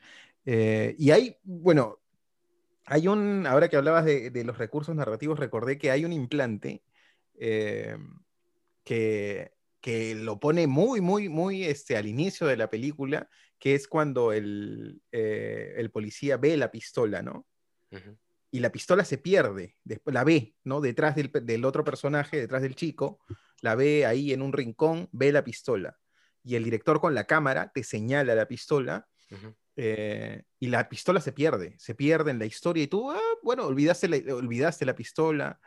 Eh, y hay, bueno, hay un, ahora que hablabas de, de los recursos narrativos, recordé que hay un implante eh, que, que lo pone muy, muy, muy este, al inicio de la película, que es cuando el, eh, el policía ve la pistola, ¿no? Y la pistola se pierde, después la ve, ¿no? Detrás del, del otro personaje, detrás del chico, la ve ahí en un rincón, ve la pistola. Y el director con la cámara te señala la pistola eh, y la pistola se pierde, se pierde en la historia y tú, ah, bueno, olvidaste la, olvidaste la pistola.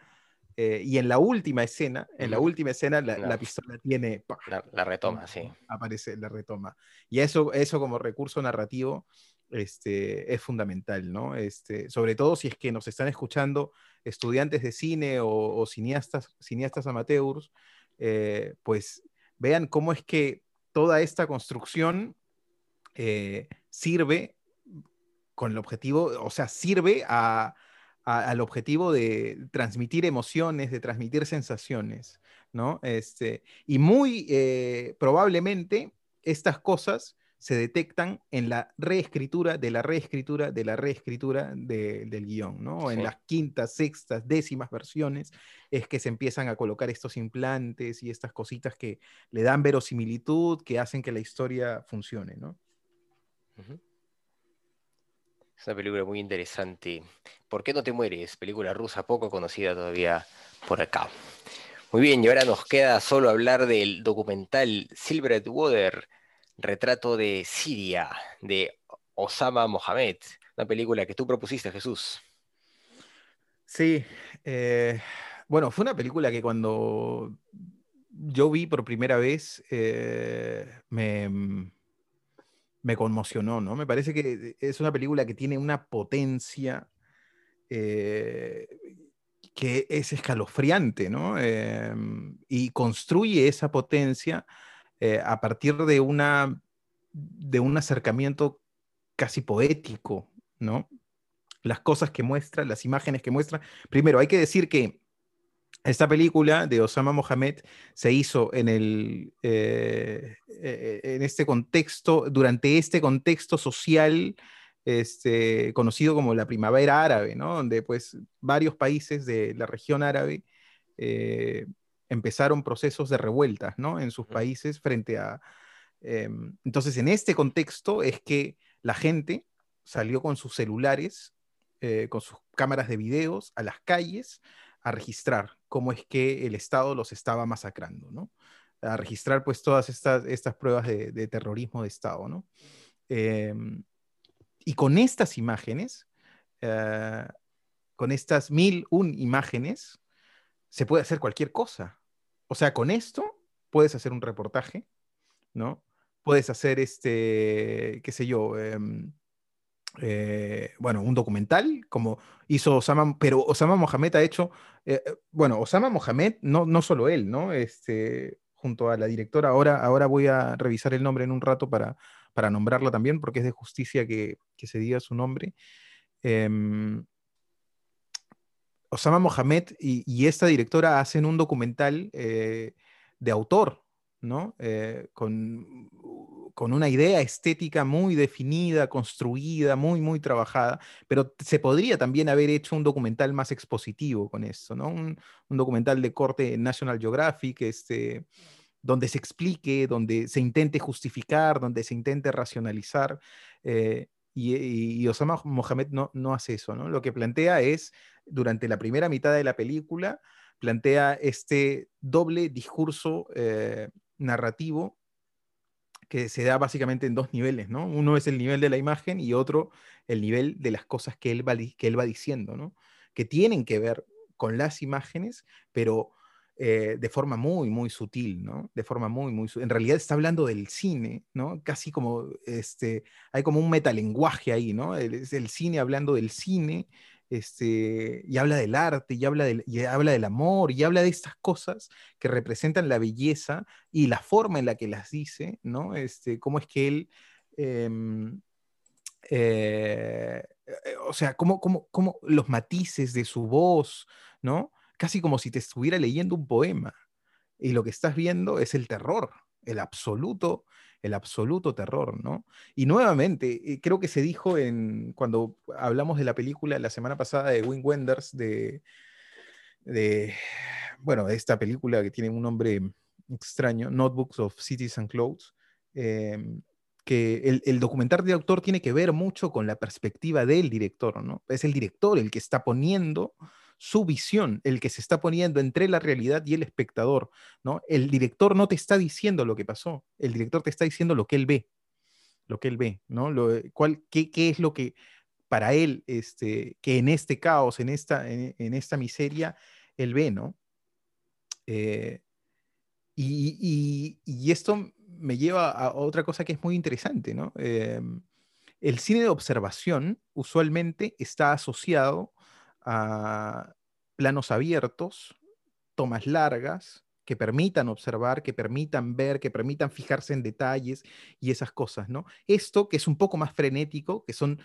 Eh, y en la última escena, en la última escena, la, No. la pistola tiene, ¡pah! La, la retoma, sí. aparece, la retoma. Y eso, eso como recurso narrativo este, es fundamental, ¿no? Este, sobre todo si es que nos están escuchando estudiantes de cine o, o cineastas, cineastas amateurs, eh, pues vean cómo es que toda esta construcción eh, sirve con el objetivo, o sea, sirve a, a- al objetivo de transmitir emociones, de transmitir sensaciones, ¿no? Este, y muy eh, probablemente estas cosas se detectan en la reescritura de la reescritura de la reescritura de- del guion, ¿no? En las quintas, sextas, décimas versiones es que se empiezan a colocar estos implantes y estas cositas que le dan verosimilitud, que hacen que la historia funcione, ¿no? Es una película muy interesante. ¿Por qué no te mueres? Película rusa poco conocida todavía por acá. Muy bien, y ahora nos queda solo hablar del documental Silvered Water, retrato de Siria, de Osama Mohamed, una película que tú propusiste, Jesús. Sí, eh, bueno, fue una película que cuando yo vi por primera vez eh, me, me conmocionó, ¿no? Me parece que es una película que tiene una potencia eh, que es escalofriante, ¿no? Eh, y construye esa potencia eh, a partir de, una, de un acercamiento casi poético, ¿no? Las cosas que muestra, las imágenes que muestra. Primero, hay que decir que esta película de Osama Mohamed se hizo en, el, eh, eh, en este contexto, durante este contexto social este, conocido como la primavera árabe, ¿no? Donde pues varios países de la región árabe eh, empezaron procesos de revueltas, ¿no? En sus países frente a... Em, entonces, en este contexto es que la gente salió con sus celulares, con sus cámaras de videos a las calles a registrar cómo es que el Estado los estaba masacrando, ¿no? A registrar pues todas estas, estas pruebas de, terrorismo de Estado, ¿no? Em, y con estas imágenes, eh, con estas mil un imágenes, se puede hacer cualquier cosa. O sea, con esto puedes hacer un reportaje, ¿no? Puedes hacer este, qué sé yo, em, eh, bueno, un documental, como hizo Osama, pero Osama Mohamed ha hecho, eh, eh, bueno, Osama Mohamed, no, no solo él, ¿no? Este, junto a la directora, ahora, ahora voy a revisar el nombre en un rato para, para nombrarla también, porque es de justicia que, que se diga su nombre. Em, Osama Mohamed y, y, esta directora hacen un documental de autor, ¿no? con con una idea estética muy definida, construida, muy, muy trabajada, pero se podría también haber hecho un documental más expositivo con eso, ¿no? Un, documental de corte National Geographic, este, donde se explique, donde se intente justificar, donde se intente racionalizar. Eh, y, Osama Mohamed no, no hace eso, ¿no? Lo que plantea es, durante la primera mitad de la película, plantea este doble discurso eh, narrativo que se da básicamente en dos niveles, ¿no? Uno es el nivel de la imagen y otro el nivel de las cosas que él va, que él va diciendo, ¿no? Que tienen que ver con las imágenes, pero eh, de forma muy, muy sutil, ¿no? De forma muy, muy. En realidad está hablando del cine, ¿no? Casi como, este, hay como un metalenguaje ahí, ¿no? Es el cine hablando del cine, este, y habla del arte, y habla del, y habla del amor, y habla de estas cosas que representan la belleza y la forma en la que las dice, ¿no? Este, cómo es que él, em, eh, eh, o sea, cómo, cómo, cómo, los matices de su voz, ¿no? Casi como si te estuviera leyendo un poema, y lo que estás viendo es el terror, el absoluto el absoluto terror, ¿no? Y nuevamente, eh, creo que se dijo en, cuando hablamos de la película la semana pasada de Wim Wenders, de, bueno, esta película que tiene un nombre extraño, Notebooks of Cities and Clothes, em, que el, el, documental de autor tiene que ver mucho con la perspectiva del director, ¿no? Es el director el que está poniendo su visión, el que se está poniendo entre la realidad y el espectador, ¿no? El director no te está diciendo lo que pasó, el director te está diciendo lo que él ve, lo que él ve, ¿no? Lo, eh, qué, es lo que para él, este, que en este caos, en esta, en, esta miseria, él ve, ¿no? Eh, y, esto me lleva a otra cosa que es muy interesante, ¿no? Em, el cine de observación usualmente está asociado a planos abiertos, tomas largas, que permitan observar, que permitan ver, que permitan fijarse en detalles y esas cosas, ¿no? Esto que es un poco más frenético, que son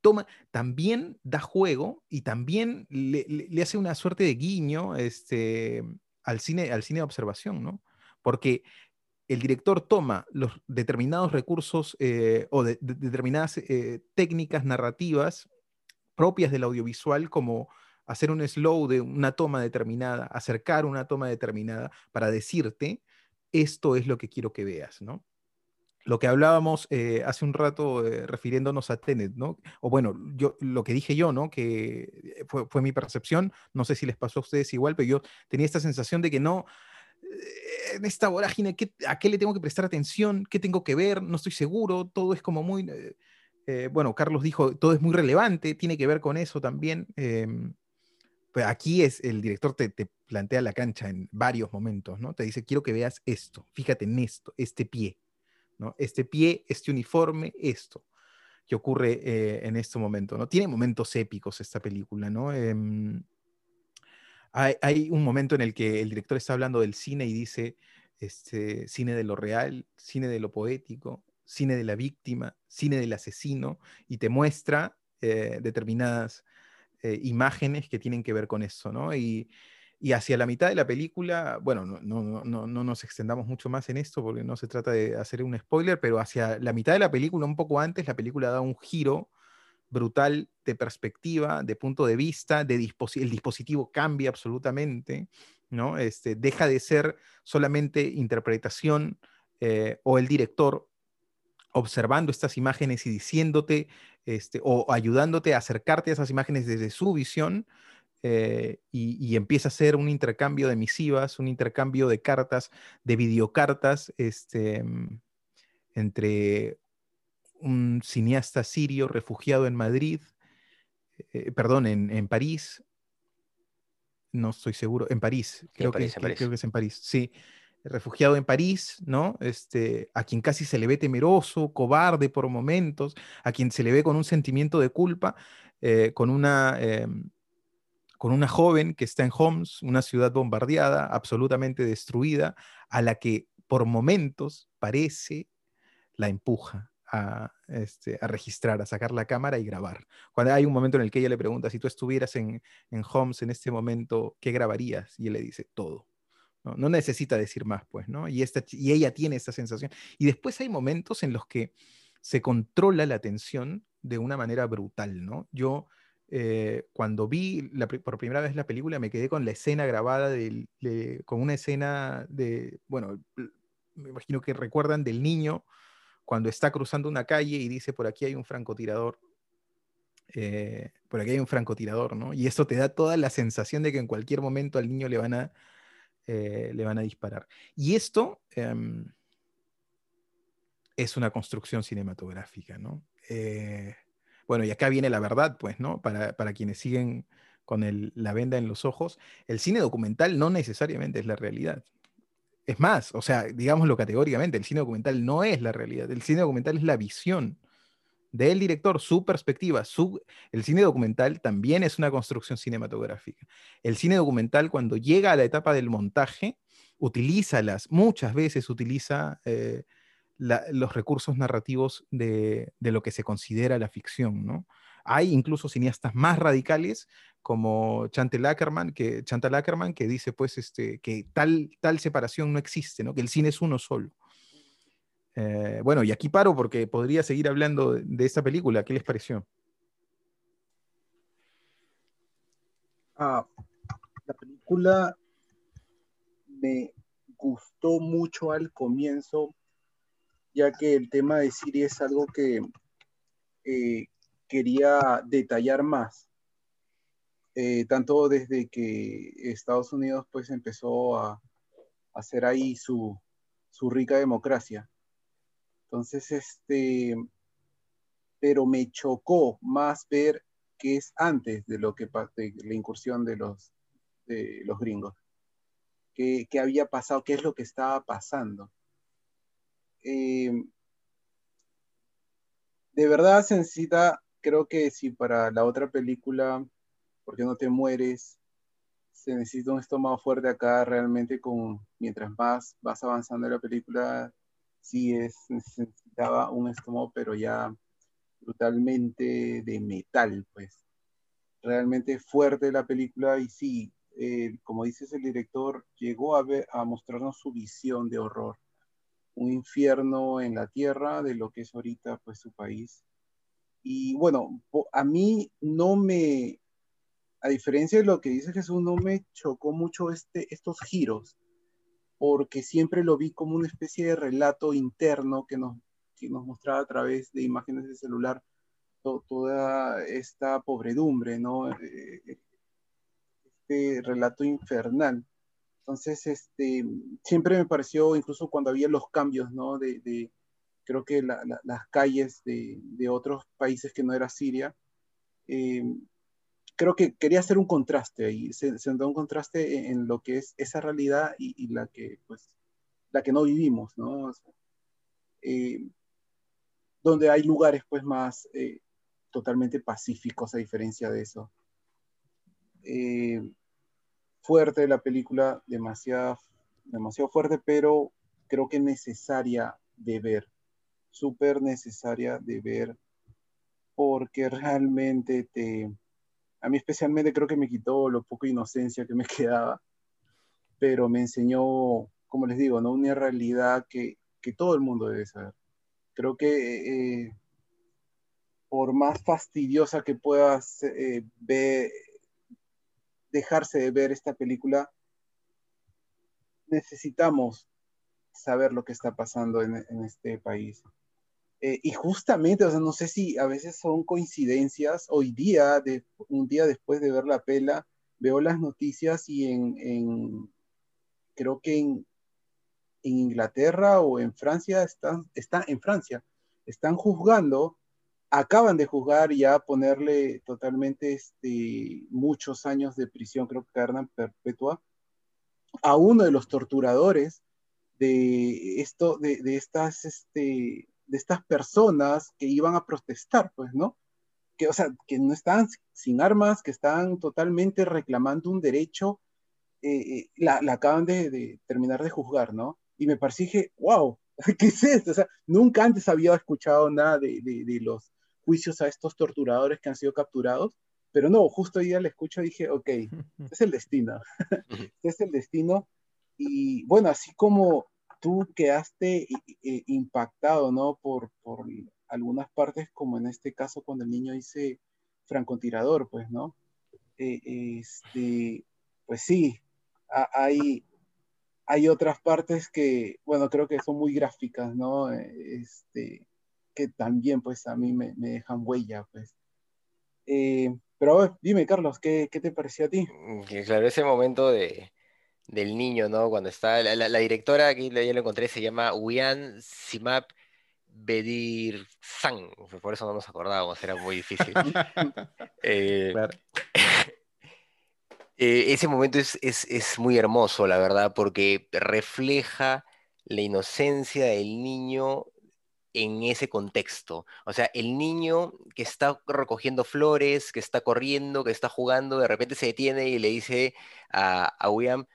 toma, también da juego y también le, hace una suerte de guiño este, al, cine, al cine de observación, ¿no? Porque el director toma los determinados recursos eh, o determinadas eh, técnicas narrativas propias del audiovisual como hacer un slow de una toma determinada, acercar una toma determinada para decirte, esto es lo que quiero que veas, ¿no? Lo que hablábamos eh, hace un rato eh, refiriéndonos a Tenet, ¿no? O bueno, yo, lo que dije yo, ¿no? Que fue, fue, mi percepción, no sé si les pasó a ustedes igual, pero yo tenía esta sensación de que no, eh, en esta vorágine, ¿a qué le tengo que prestar atención? ¿Qué tengo que ver? No estoy seguro, todo es como muy eh, bueno, Carlos dijo, todo es muy relevante, tiene que ver con eso también. Em, pues aquí es, el director te, plantea la cancha en varios momentos, ¿no? Te dice, quiero que veas esto, fíjate en esto, este pie, ¿no? Este pie, este uniforme, esto que ocurre eh, en este momento, ¿no? Tiene momentos épicos esta película, ¿no? Em, hay, hay, un momento en el que el director está hablando del cine y dice, este, cine de lo real, cine de lo poético, cine de la víctima, cine del asesino, y te muestra eh, determinadas eh, imágenes que tienen que ver con eso, ¿no? Y, hacia la mitad de la película, bueno, no, no, no, no, nos extendamos mucho más en esto porque no se trata de hacer un spoiler, pero hacia la mitad de la película, un poco antes, la película da un giro brutal de perspectiva, de punto de vista, de el dispositivo cambia absolutamente, ¿no? Este, deja de ser solamente interpretación eh, o el director observando estas imágenes y diciéndote este, o ayudándote a acercarte a esas imágenes desde su visión, eh, y, empieza a ser un intercambio de misivas, un intercambio de cartas, de videocartas, este, entre un cineasta sirio refugiado en Madrid, eh, perdón, en, París, no estoy seguro, en París, creo, que, creo que es en París, sí, refugiado en París, ¿no? Este, a quien casi se le ve temeroso, cobarde por momentos, a quien se le ve con un sentimiento de culpa, eh, con una em, con una joven que está en Homs, una ciudad bombardeada, absolutamente destruida, a la que por momentos parece la empuja a, este, a registrar, a sacar la cámara y grabar. Cuando hay un momento en el que ella le pregunta, si tú estuvieras en, en Homs en este momento, ¿qué grabarías? Y él le dice, todo. No, necesita decir más, pues, ¿no? Y, esta, y ella tiene esta sensación. Y después hay momentos en los que se controla la atención de una manera brutal, ¿no? Yo eh, cuando vi por primera vez la película me quedé con la escena grabada, con una escena de, bueno, me imagino que recuerdan del niño cuando está cruzando una calle y dice, por aquí hay un francotirador. Eh, por aquí hay un francotirador, ¿no? Y eso te da toda la sensación de que en cualquier momento al niño le van a, eh, le van a disparar. Y esto em, es una construcción cinematográfica, ¿no? Bueno, y acá viene la verdad, pues, ¿no? Para, quienes siguen con la venda en los ojos, el cine documental no necesariamente es la realidad. Es más, o sea, digámoslo categóricamente, el cine documental no es la realidad. El cine documental es la visión del director, su perspectiva. Su, el cine documental también es una construcción cinematográfica. El cine documental, cuando llega a la etapa del montaje, utiliza las, muchas veces utiliza eh, los recursos narrativos de, lo que se considera la ficción, ¿no? Hay incluso cineastas más radicales como Chantal Ackerman, que, Chantal Ackerman, que dice pues este, que tal, tal separación no existe, ¿no? que el cine es uno solo. Eh, bueno, y aquí paro porque podría seguir hablando de, esta película. ¿Qué les pareció? Ah, la película me gustó mucho al comienzo ya que el tema de Siria es algo que eh, quería detallar más. Eh, tanto desde que Estados Unidos pues empezó a, hacer ahí su, rica democracia. Entonces, este, pero me chocó más ver qué es antes de lo que la incursión de los, de los gringos. ¿Qué, ¿Qué, había pasado? ¿Qué es lo que estaba pasando? Eh, de verdad se necesita, creo que si para la otra película, ¿Por qué no te mueres? Se necesita un estómago fuerte acá, realmente, con, mientras más vas avanzando en la película, sí es, necesitaba un estómago, pero ya brutalmente de metal, pues. Realmente fuerte la película y sí, eh, como dices el director, llegó a, ver, mostrarnos su visión de horror un infierno en la tierra de lo que es ahorita pues su país. Y bueno, a mí no me, a diferencia de lo que dice Jesús, no me chocó mucho este, estos giros, porque siempre lo vi como una especie de relato interno que nos, que nos mostraba a través de imágenes de celular toda esta pobredumbre, ¿no? Eh, este relato infernal. Entonces, este, siempre me pareció, incluso cuando había los cambios, ¿no? De, creo que las calles de, otros países que no era Siria, eh, creo que quería hacer un contraste ahí, se, se un contraste en, lo que es esa realidad y, la que, pues, la que no vivimos, ¿no? Eh, donde hay lugares, pues, más eh, totalmente pacíficos a diferencia de eso fuerte la película, demasiado, demasiado fuerte, pero creo que necesaria de ver, súper necesaria de ver, porque realmente te, a mí especialmente creo que me quitó lo poco inocencia que me *laughs* quedaba, pero me enseñó, como les digo, ¿no? una realidad que, que todo el mundo debe saber. Creo que eh, por más fastidiosa que puedas eh, ver, dejarse de ver esta película, necesitamos saber lo que está pasando en, este país. Eh, y justamente, o sea, no sé si a veces son coincidencias, hoy día, de, un día después de ver la pela, veo las noticias y en, creo que en, Inglaterra o en Francia, están, está en Francia, están juzgando, acaban de juzgar ya ponerle totalmente este, muchos años de prisión, creo que carnan perpetua, a uno de los torturadores de esto, de, de estas, este, de estas personas que iban a protestar, pues, ¿no? Que, o sea, que no estaban sin armas, que estaban totalmente reclamando un derecho, eh, eh, la, la, acaban de, de, terminar de juzgar, ¿no? Y me pareció, dije, wow, *laughs* ¿qué es esto? O sea, nunca antes había escuchado nada de, de, los juicios a estos torturadores que han sido capturados, pero no, justo hoy día le escucho y dije, ok, este *laughs* es el destino, este *laughs* es el destino. Y bueno, así como tú quedaste impactado, ¿no? Por, por algunas partes, como en este caso cuando el niño dice francotirador, pues, ¿no? Eh, este, pues sí, hay, hay otras partes que, bueno, creo que son muy gráficas, ¿no? Este, que también, pues, a mí me, me dejan huella, pues. Eh, pero dime, Carlos, ¿qué, ¿qué, te pareció a ti? Mm, claro, ese momento de, del niño, ¿no? Cuando está, la, directora, aquí ya lo encontré, se llama Wian Simap Bedir Sang, por eso no nos acordábamos, era muy difícil. *laughs* Eh, *laughs* eh, ese momento es, es, muy hermoso, la verdad, porque refleja la inocencia del niño en ese contexto. O sea, el niño que está recogiendo flores, que está corriendo, que está jugando, de repente se detiene y le dice a, a William,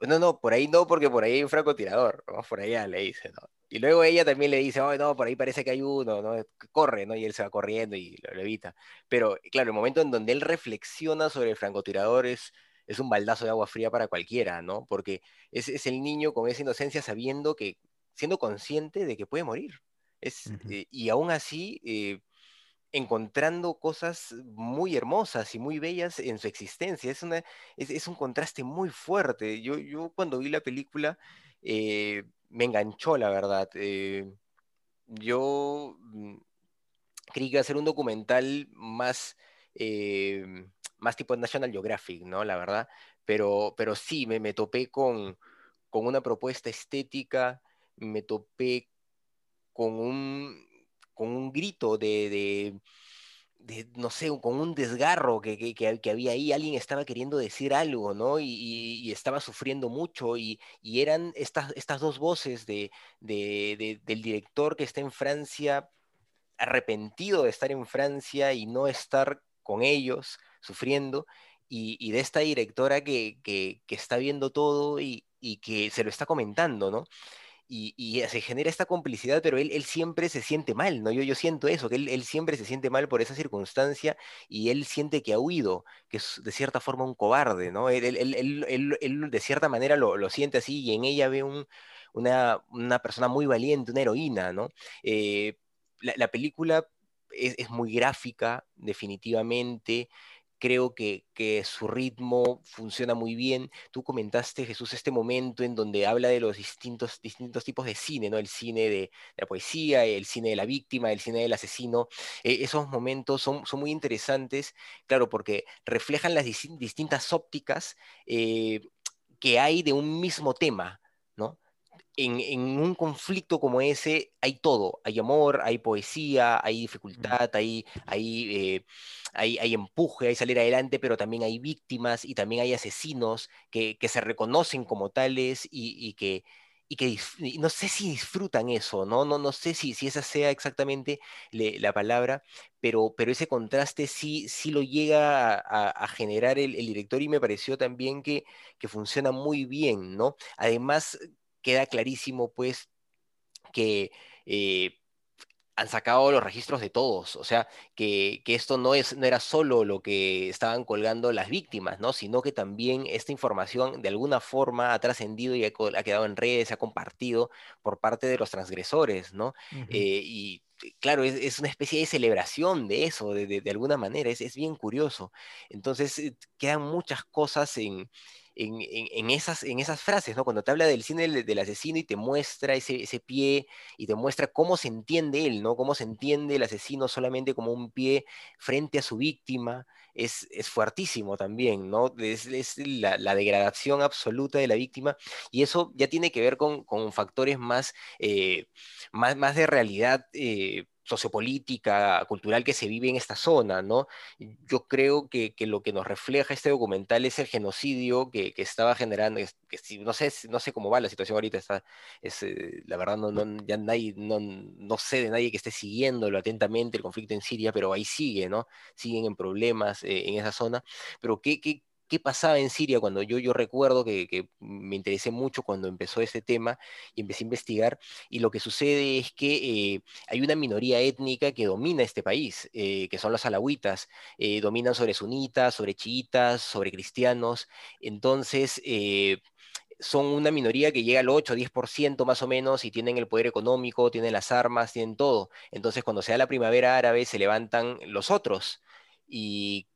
no, no, por ahí no, porque por ahí hay un francotirador, vamos por allá, le dice, ¿no? Y luego ella también le dice, oh, no, por ahí parece que hay uno, ¿no? Corre, ¿no? Y él se va corriendo y lo, evita. Pero, claro, el momento en donde él reflexiona sobre el francotirador es, es un baldazo de agua fría para cualquiera, ¿no? Porque es, es el niño con esa inocencia sabiendo que, siendo consciente de que puede morir. Es, eh, y aún así, eh, encontrando cosas muy hermosas y muy bellas en su existencia. Es, una, es, un contraste muy fuerte. Yo, yo cuando vi la película eh, me enganchó, la verdad. Eh, yo mm, creí que iba a ser un documental más, eh, más tipo National Geographic, ¿no? La verdad. Pero, pero sí, me, me topé con, con una propuesta estética, me topé con un, con un grito de, no sé, con un desgarro que, que, había ahí, alguien estaba queriendo decir algo, ¿no? Y, estaba sufriendo mucho y, eran estas, estas dos voces de, del director que está en Francia, arrepentido de estar en Francia y no estar con ellos, sufriendo, y, de esta directora que, que, está viendo todo y, que se lo está comentando, ¿no? Y, se genera esta complicidad, pero él, siempre se siente mal, ¿no? Yo, yo siento eso, que él, siempre se siente mal por esa circunstancia y él siente que ha huido, que es de cierta forma un cobarde, ¿no? Él, él de cierta manera lo, lo, siente así y en ella ve un, una, una, persona muy valiente, una heroína, ¿no? Eh, la, la, película es muy gráfica, definitivamente creo que, su ritmo funciona muy bien. Tú comentaste, Jesús, este momento en donde habla de los distintos, distintos tipos de cine, ¿no? El cine de, la poesía, el cine de la víctima, el cine del asesino. E, esos momentos son, son, muy interesantes, claro, porque reflejan las distintas ópticas eh, que hay de un mismo tema, ¿no? En, un conflicto como ese hay todo, hay amor, hay poesía, hay dificultad, hay, hay, eh, hay, hay, empuje, hay salir adelante, pero también hay víctimas y también hay asesinos que, que se reconocen como tales y, y que, y que no sé si disfrutan eso, ¿no? No, no sé si, si esa sea exactamente la palabra, pero, pero ese contraste sí, sí lo llega a, a generar el, el, director y me pareció también que, que funciona muy bien, ¿no? Además, queda clarísimo, pues, que eh, han sacado los registros de todos, o sea, que, esto no, es, no era solo lo que estaban colgando las víctimas, ¿no? Sino que también esta información de alguna forma ha trascendido y ha, quedado en redes, se ha compartido por parte de los transgresores, ¿no? Eh, y claro, es, una especie de celebración de eso, de, alguna manera, es, bien curioso. Entonces, eh, quedan muchas cosas en, en, esas, en esas frases, ¿no? Cuando te habla del cine del, asesino y te muestra ese, ese, pie y te muestra cómo se entiende él, ¿no? Cómo se entiende el asesino solamente como un pie frente a su víctima, es, es fuertísimo también, ¿no? Es, la, degradación absoluta de la víctima y eso ya tiene que ver con, factores más, eh, más, más, de realidad. Eh, sociopolítica, cultural que se vive en esta zona, ¿no? Yo creo que, lo que nos refleja este documental es el genocidio que, estaba generando, que no, sé, no sé cómo va la situación ahorita, está, es, eh, la verdad no, no, ya nadie, no, no sé de nadie que esté siguiéndolo atentamente el conflicto en Siria, pero ahí sigue, ¿no? Siguen en problemas eh, en esa zona, pero ¿qué, qué, qué pasaba en Siria cuando yo, yo recuerdo que, me interesé mucho cuando empezó ese tema y empecé a investigar, y lo que sucede es que eh, hay una minoría étnica que domina este país, eh, que son los alawitas, eh, dominan sobre sunitas, sobre chiitas, sobre cristianos, entonces son una minoría que llega al 8 o 10% más o menos y tienen el poder económico, tienen las armas, tienen todo. Entonces cuando se da la primavera árabe se levantan los otros y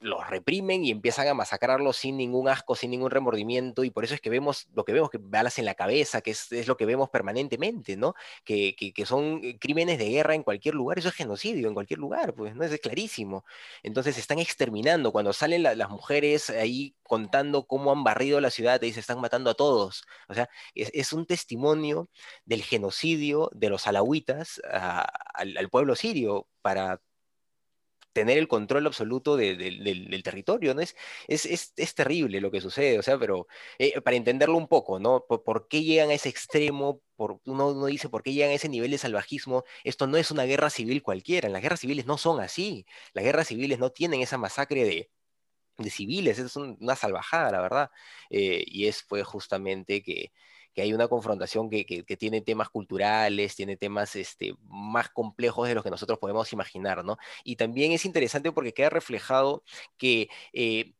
los reprimen y empiezan a masacrarlos sin ningún asco, sin ningún remordimiento, y por eso es que vemos lo que vemos, que balas en la cabeza, que es, lo que vemos permanentemente, ¿no? Que, son eh, crímenes de guerra en cualquier lugar, eso es genocidio en cualquier lugar, pues, ¿no? Eso es clarísimo. Entonces se están exterminando, cuando salen las mujeres ahí contando cómo han barrido la ciudad, y se están matando a todos. O sea, es, un testimonio del genocidio de los alawitas al, al pueblo sirio para tener el control absoluto del territorio, ¿no? Es, es, es, terrible lo que sucede, o sea, pero eh, para entenderlo un poco, ¿no? ¿Por, qué llegan a ese extremo? Por, uno, dice, ¿por qué llegan a ese nivel de salvajismo? Esto no es una guerra civil cualquiera, las guerras civiles no son así, las guerras civiles no tienen esa masacre de, de civiles, es una salvajada, la verdad, eh, y es fue justamente que que hay una confrontación que, tiene temas culturales, tiene temas este, más complejos de los que nosotros podemos imaginar, ¿no? Y también es interesante porque queda reflejado que eh,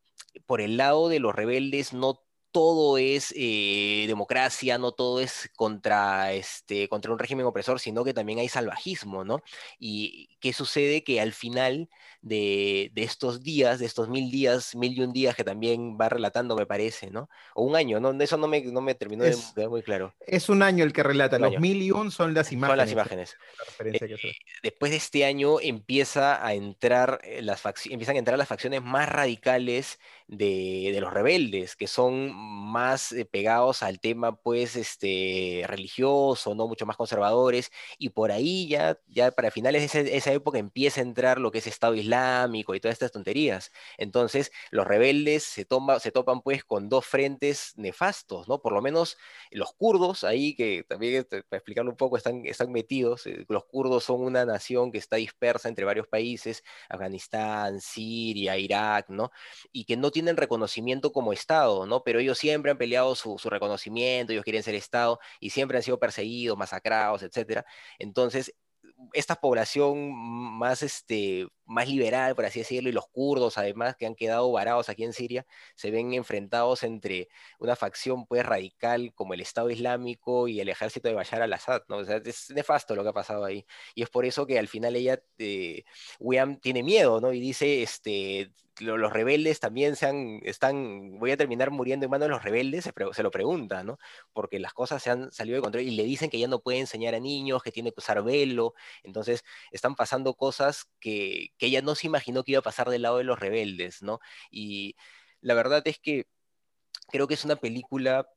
por el lado de los rebeldes no todo es eh, democracia, no todo es contra, este, contra un régimen opresor, sino que también hay salvajismo, ¿no? Y qué sucede que al final de, estos días, de estos mil días, mil y un días que también va relatando, me parece, ¿no? O un año, ¿no? Eso no me, no me terminó de quedar muy claro. Es un año el que relata, los mil y un son las imágenes. *laughs* Son las imágenes. Eh, después de este año empieza a entrar eh, las empiezan a entrar las facciones más radicales de, los rebeldes, que son más eh, pegados al tema, pues, este, religioso, ¿no? Mucho más conservadores, y por ahí ya, ya para finales de esa época empieza a entrar lo que es Estado Islámico y todas estas tonterías. Entonces, los rebeldes se, se topan, pues, con dos frentes nefastos, ¿no? Por lo menos los kurdos, ahí que también, este, para explicarlo un poco, están, están metidos, eh, los kurdos son una nación que está dispersa entre varios países, Afganistán, Siria, Irak, ¿no? Y que no tiene tienen reconocimiento como Estado, ¿no? Pero ellos siempre han peleado su, reconocimiento, ellos quieren ser Estado y siempre han sido perseguidos, masacrados, etc. Entonces, esta población más, este, más liberal, por así decirlo, y los kurdos, además, que han quedado varados aquí en Siria, se ven enfrentados entre una facción pues radical como el Estado Islámico y el ejército de Bashar al-Assad, ¿no? O sea, es nefasto lo que ha pasado ahí. Y es por eso que al final ella, eh, tiene miedo, ¿no? Y dice, este, los rebeldes también se han, están, voy a terminar muriendo en manos de los rebeldes, se, lo pregunta, ¿no? Porque las cosas se han salido de control y le dicen que ya no puede enseñar a niños, que tiene que usar velo, entonces están pasando cosas que, que ella no se imaginó que iba a pasar del lado de los rebeldes, ¿no? Y la verdad es que creo que es una película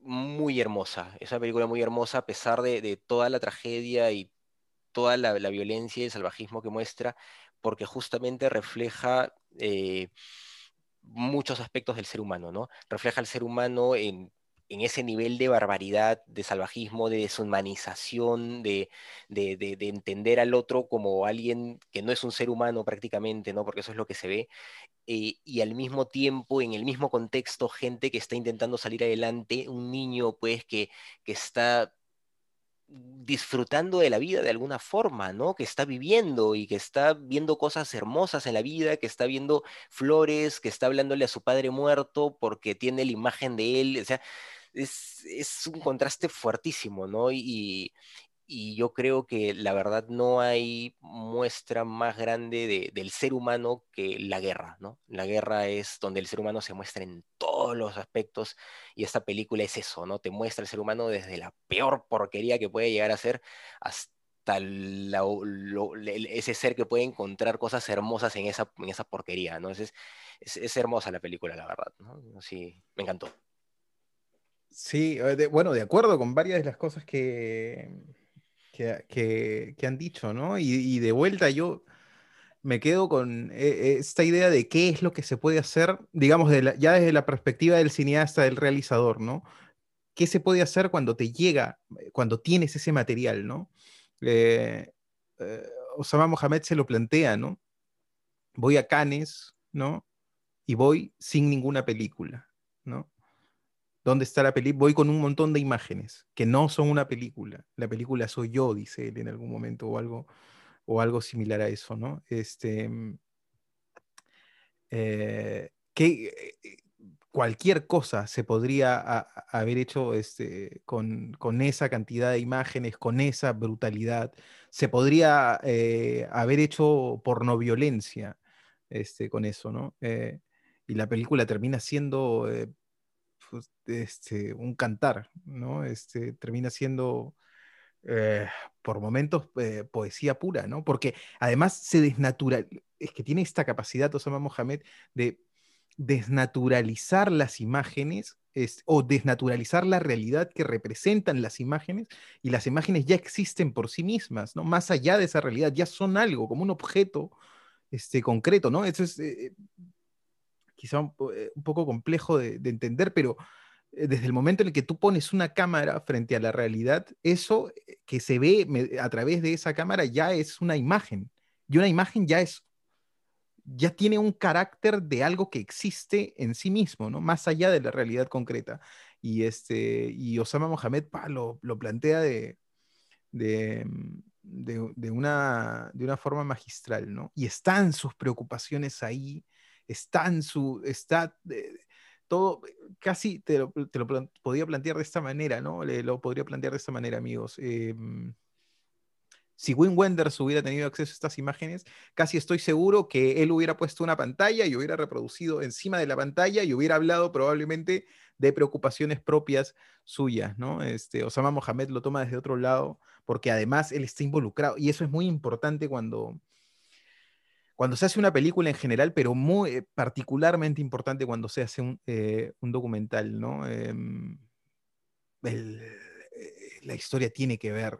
muy hermosa, es una película muy hermosa a pesar de, toda la tragedia y toda la, violencia y el salvajismo que muestra, porque justamente refleja eh, muchos aspectos del ser humano, ¿no? Refleja al ser humano en en ese nivel de barbaridad, de salvajismo, de deshumanización, de, de, entender al otro como alguien que no es un ser humano prácticamente, ¿no? Porque eso es lo que se ve. Eh, y al mismo tiempo, en el mismo contexto, gente que está intentando salir adelante, un niño pues que, que está disfrutando de la vida de alguna forma, ¿no? Que está viviendo y que está viendo cosas hermosas en la vida, que está viendo flores, que está hablándole a su padre muerto porque tiene la imagen de él, o sea, es, un contraste fuertísimo, ¿no? Y, y yo creo que la verdad no hay muestra más grande del ser humano que la guerra, ¿no? La guerra es donde el ser humano se muestra en todos los aspectos y esta película es eso, ¿no? Te muestra el ser humano desde la peor porquería que puede llegar a ser hasta ese ser que puede encontrar cosas hermosas en esa, en esa porquería, ¿no? Es, es, hermosa la película, la verdad, ¿no? Sí, me encantó. Sí, eh, bueno, de acuerdo con varias de las cosas que, que, han dicho, ¿no? Y, de vuelta yo me quedo con eh, esta idea de qué es lo que se puede hacer, digamos, ya desde la perspectiva del cineasta, del realizador, ¿no? ¿Qué se puede hacer cuando te llega, cuando tienes ese material, ¿no? Eh, Osama Mohamed se lo plantea, ¿no? Voy a Cannes, ¿no? Y voy sin ninguna película, ¿no? ¿Dónde está la película? Voy con un montón de imágenes que no son una película. La película soy yo, dice él en algún momento, o algo, o algo similar a eso, ¿no? Este, mm, eh, que eh, cualquier cosa se podría haber hecho este, con, esa cantidad de imágenes, con esa brutalidad. Se podría eh, haber hecho pornoviolencia este, con eso, ¿no? y la película termina siendo este, un cantar, ¿no? Este, termina siendo eh, por momentos eh, poesía pura, ¿no? Porque además se desnaturaliza, es que tiene esta capacidad Osama Mohamed de desnaturalizar las imágenes o desnaturalizar la realidad que representan las imágenes y las imágenes ya existen por sí mismas, ¿no? Más allá de esa realidad, ya son algo, como un objeto este, concreto, ¿no? Eso es, eh, quizá eh, un, poco complejo de, entender, pero eh, desde el momento en el que tú pones una cámara frente a la realidad, eso eh, que se ve a través de esa cámara ya es una imagen. Y una imagen ya es, ya tiene un carácter de algo que existe en sí mismo, ¿no? Más allá de la realidad concreta. Y, este, y Osama Mohamed lo, lo, plantea de, de, de, una, de una forma magistral, ¿no? Y están sus preocupaciones ahí, está en su, está todo, casi te lo, te lo, podía plantear de esta manera, ¿no? Le, lo podría plantear de esta manera, amigos. Em, si Wim Wenders hubiera tenido acceso a estas imágenes, casi estoy seguro que él hubiera puesto una pantalla y hubiera reproducido encima de la pantalla y hubiera hablado probablemente de preocupaciones propias suyas, ¿no? Este, Osama Mohamed lo toma desde otro lado, porque además él está involucrado, y eso es muy importante cuando, cuando se hace una película en general, pero muy eh, particularmente importante cuando se hace un, eh, documental. Em, eh, la historia tiene que ver,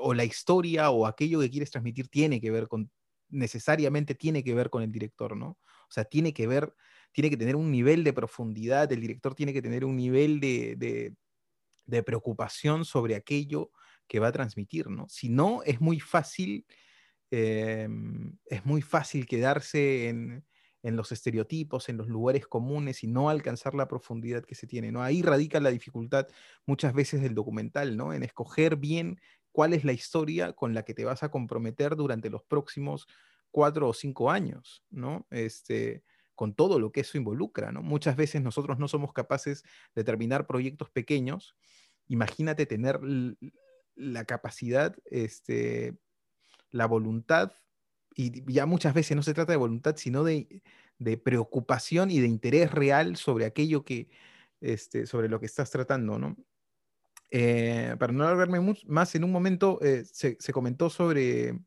o la historia o aquello que quieres transmitir tiene que ver con, necesariamente tiene que ver con el director, ¿no? O sea, tiene que ver, tiene que tener un nivel de profundidad, el director tiene que tener un nivel de, de preocupación sobre aquello que va a transmitir, ¿no? Si no, es muy fácil Em, es muy fácil quedarse en, los estereotipos, en los lugares comunes y no alcanzar la profundidad que se tiene. ¿no? Ahí radica la dificultad muchas veces del documental, ¿no? en escoger bien cuál es la historia con la que te vas a comprometer durante los próximos cuatro o cinco años, ¿no? Este, con todo lo que eso involucra. ¿no? Muchas veces nosotros no somos capaces de terminar proyectos pequeños. Imagínate tener la capacidad este, la voluntad, y ya muchas veces no se trata de voluntad, sino de, preocupación y de interés real sobre aquello que, este, sobre lo que estás tratando, ¿no? Eh, para no alargarme más, en un momento eh, se, comentó sobre,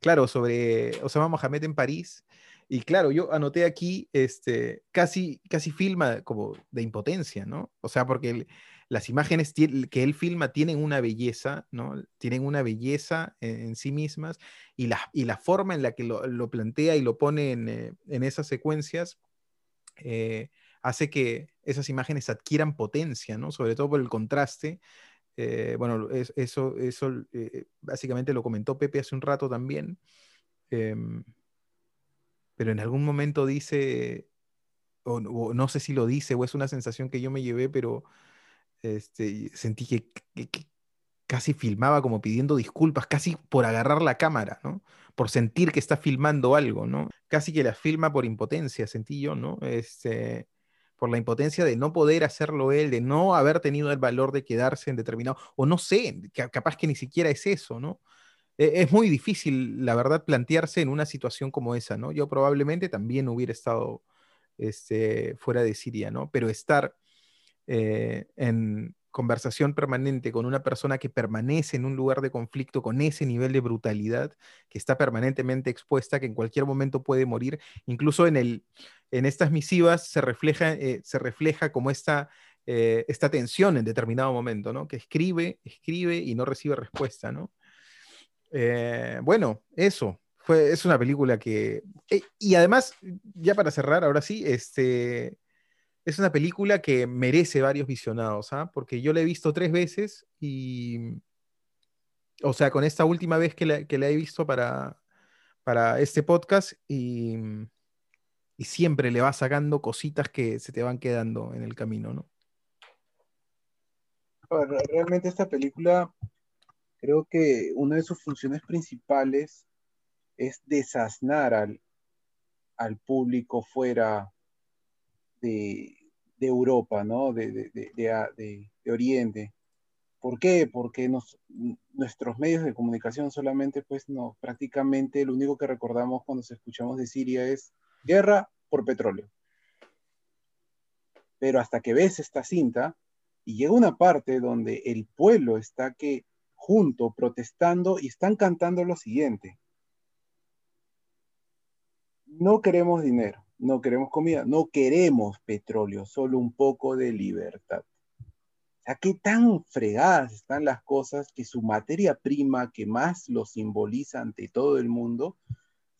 claro, sobre Osama Mohamed en París, y claro, yo anoté aquí, este, casi, casi filma como de impotencia, ¿no? O sea, porque las imágenes que él filma tienen una belleza, ¿no? Tienen una belleza en, sí mismas y la, y la, forma en la que lo, plantea y lo pone en, eh, esas secuencias eh, hace que esas imágenes adquieran potencia, ¿no? Sobre todo por el contraste. Eh, bueno, eso, eso básicamente lo comentó Pepe hace un rato también. Em, pero en algún momento dice, o, no sé si lo dice o es una sensación que yo me llevé, pero este, sentí que, casi filmaba como pidiendo disculpas, casi por agarrar la cámara, ¿no? Por sentir que está filmando algo, ¿no? Casi que la filma por impotencia, sentí yo, ¿no? Este, por la impotencia de no poder hacerlo él, de no haber tenido el valor de quedarse en determinado, o no sé, capaz que ni siquiera es eso, ¿no? E, es muy difícil, la verdad, plantearse en una situación como esa, ¿no? Yo probablemente también hubiera estado este, fuera de Siria, ¿no? Pero estar eh, en conversación permanente con una persona que permanece en un lugar de conflicto con ese nivel de brutalidad, que está permanentemente expuesta, que en cualquier momento puede morir, incluso en, el, en estas misivas se refleja, eh, se refleja como esta, eh, esta tensión en determinado momento, ¿no? Que escribe, escribe y no recibe respuesta, ¿no? bueno, eso, fue, es una película que... y además, ya para cerrar, ahora sí, este, es una película que merece varios visionados, ¿ah? porque yo la he visto tres veces y, o sea, con esta última vez que la, he visto para, para este podcast y, y, siempre le va sacando cositas que se te van quedando en el camino, ¿no? Realmente esta película, creo que una de sus funciones principales es desasnar al, al público fuera de, Europa, ¿no? De, de, Oriente. ¿Por qué? Porque nuestros medios de comunicación solamente, pues, no, prácticamente lo único que recordamos cuando escuchamos de Siria es guerra por petróleo. Pero hasta que ves esta cinta y llega una parte donde el pueblo está que junto protestando y están cantando lo siguiente. No queremos dinero, no queremos comida, no queremos petróleo, solo un poco de libertad. Sea, qué tan fregadas están las cosas que su materia prima que más lo simboliza ante todo el mundo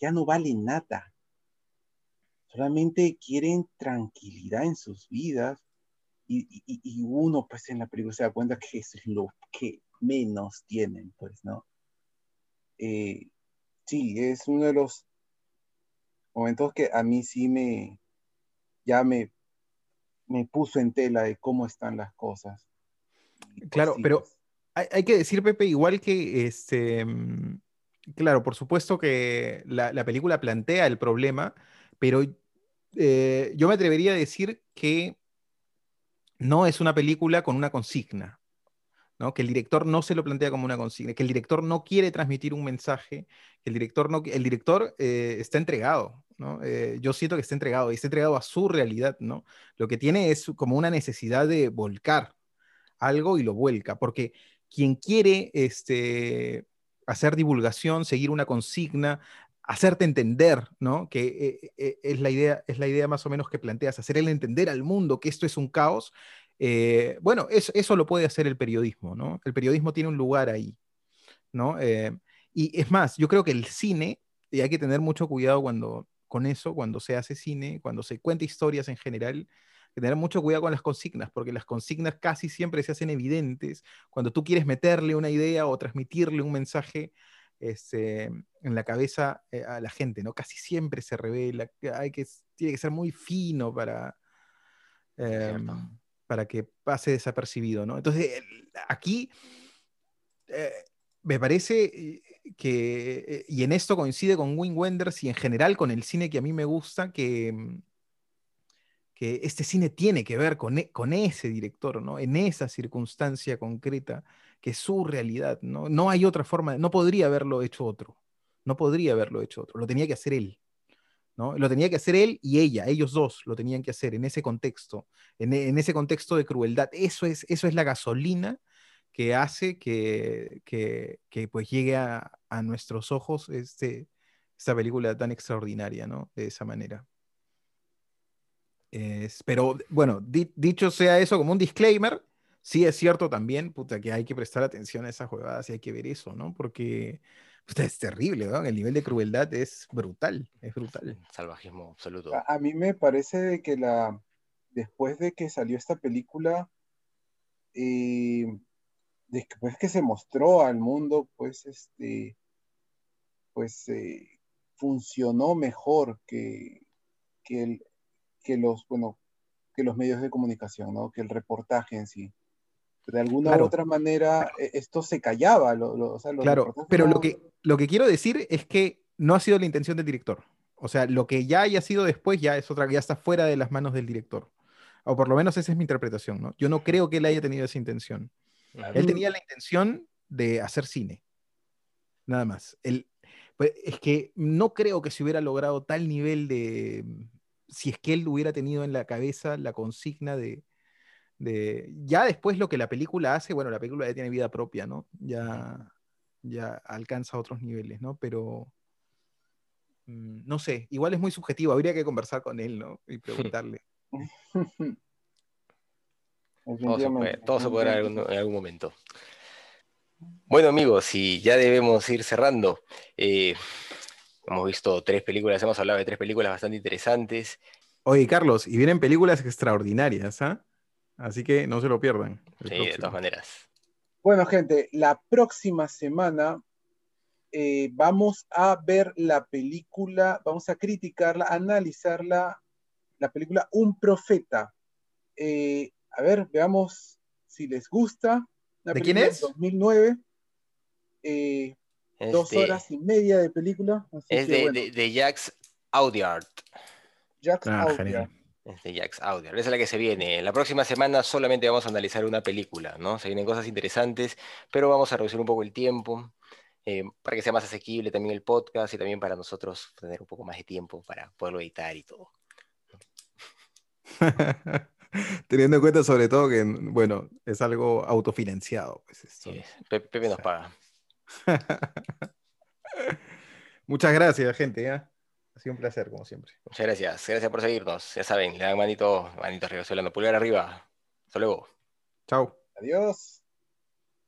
ya no vale nada. Solamente quieren tranquilidad en sus vidas y, uno pues en la película se da cuenta que es lo que menos tienen, pues, ¿no? Eh, sí, es uno de los momentos que a mí sí me, ya me, me puso en tela de cómo están las cosas. Pues claro, pero pues. hay, que decir, Pepe, igual que, este, claro, por supuesto que la, película plantea el problema, pero eh, yo me atrevería a decir que no es una película con una consigna. Que el director no se lo plantea como una consigna, que el director no quiere transmitir un mensaje, que el director, no, el director eh, está entregado, ¿no? Eh, yo siento que está entregado, y está entregado a su realidad, ¿no? Lo que tiene es como una necesidad de volcar algo y lo vuelca, porque quien quiere este, hacer divulgación, seguir una consigna, hacerte entender, ¿no? Que eh, es, la idea, es la idea más o menos que planteas, hacer el entender al mundo que esto es un caos, eh, bueno, eso, lo puede hacer el periodismo, ¿no? El periodismo tiene un lugar ahí, ¿no? Eh, y es más, yo creo que el cine, y hay que tener mucho cuidado cuando, con eso, cuando se hace cine, cuando se cuenta historias en general, hay que tener mucho cuidado con las consignas, porque las consignas casi siempre se hacen evidentes cuando tú quieres meterle una idea o transmitirle un mensaje este, en la cabeza eh, a la gente, ¿no? Casi siempre se revela, hay que, tiene que ser muy fino para para que pase desapercibido, ¿no? Entonces, aquí eh, me parece eh, que, eh, y en esto coincide con Wim Wenders y en general con el cine que a mí me gusta, que, mm, que este cine tiene que ver con, e, con ese director, ¿no? En esa circunstancia concreta, que es su realidad, ¿no? No hay otra forma, no podría haberlo hecho otro, no podría haberlo hecho otro, lo tenía que hacer él. Lo tenía que hacer él y ella, ellos dos lo tenían que hacer en ese contexto, en, ese contexto de crueldad. Eso es, eso es la gasolina que hace que, pues llegue a, nuestros ojos este, esta película tan extraordinaria, ¿no? De esa manera. pero bueno, dicho sea eso como un disclaimer, sí es cierto también, puta, que hay que prestar atención a esas jugadas y hay que ver eso, ¿no? Porque *laughs* es terrible, ¿no? El nivel de crueldad es brutal, es brutal. Salvajismo absoluto. A, mí me parece que la, después de que salió esta película, eh, después que se mostró al mundo, pues, este, pues, eh, funcionó mejor que, que, el, que los, bueno, que los medios de comunicación, ¿no? Que el reportaje en sí de alguna u otra manera e, esto se callaba. claro, pero lo, que, lo que quiero decir es que no ha sido la intención del director. O sea, lo que ya haya sido después ya es otra, ya está fuera de las manos del director. O por lo menos esa es mi interpretación, ¿no? Yo no creo que él haya tenido esa intención. Él tenía la intención de hacer cine. Nada más. Él, pues, es que no creo que se hubiera logrado tal nivel de. Si es que él hubiera tenido en la cabeza la consigna de, de. Ya después lo que la película hace, bueno, la película ya tiene vida propia, ¿no? Ya, ya alcanza otros niveles, ¿no? Pero. mm, No sé, igual es muy subjetivo, habría que conversar con él, ¿no? Y *laughs* preguntarle. *laughs* Todo se puede, Definitivamente, todo se podrá en algún, definitivamente. en algún momento. Bueno, amigos, y ya debemos ir cerrando. Eh, hemos visto tres películas, hemos hablado de tres películas bastante interesantes. Oye, Carlos, y vienen películas extraordinarias, ¿ah? Así que no se lo pierdan. Sí, de todas maneras. Bueno, gente, la próxima semana eh, vamos a ver la película, vamos a criticarla, analizarla, la película Un Profeta. Eh, a ver, veamos si les gusta. Una ¿De quién es? 2009, eh, Es dos de, horas y media de película. Así es que, de, bueno, de, de Jax Audiard. Jax Ah, Audiard. genial. Es de Jax Audiard. Esa es la que se viene. La próxima semana solamente vamos a analizar una película, ¿no? Se vienen cosas interesantes, pero vamos a reducir un poco el tiempo eh, para que sea más asequible también el podcast y también para nosotros tener un poco más de tiempo para poderlo editar y todo. *laughs* Teniendo en cuenta sobre todo que, bueno, es algo autofinanciado. Pues esto, Sí, Pepe nos paga. *laughs* Muchas gracias, gente. ¿ya? Ha sido un placer, como siempre. Muchas gracias. Gracias por seguirnos. Ya saben, le dan manito, manito arriba, estoy hablando, pulgar arriba. Hasta luego. Chao. Adiós.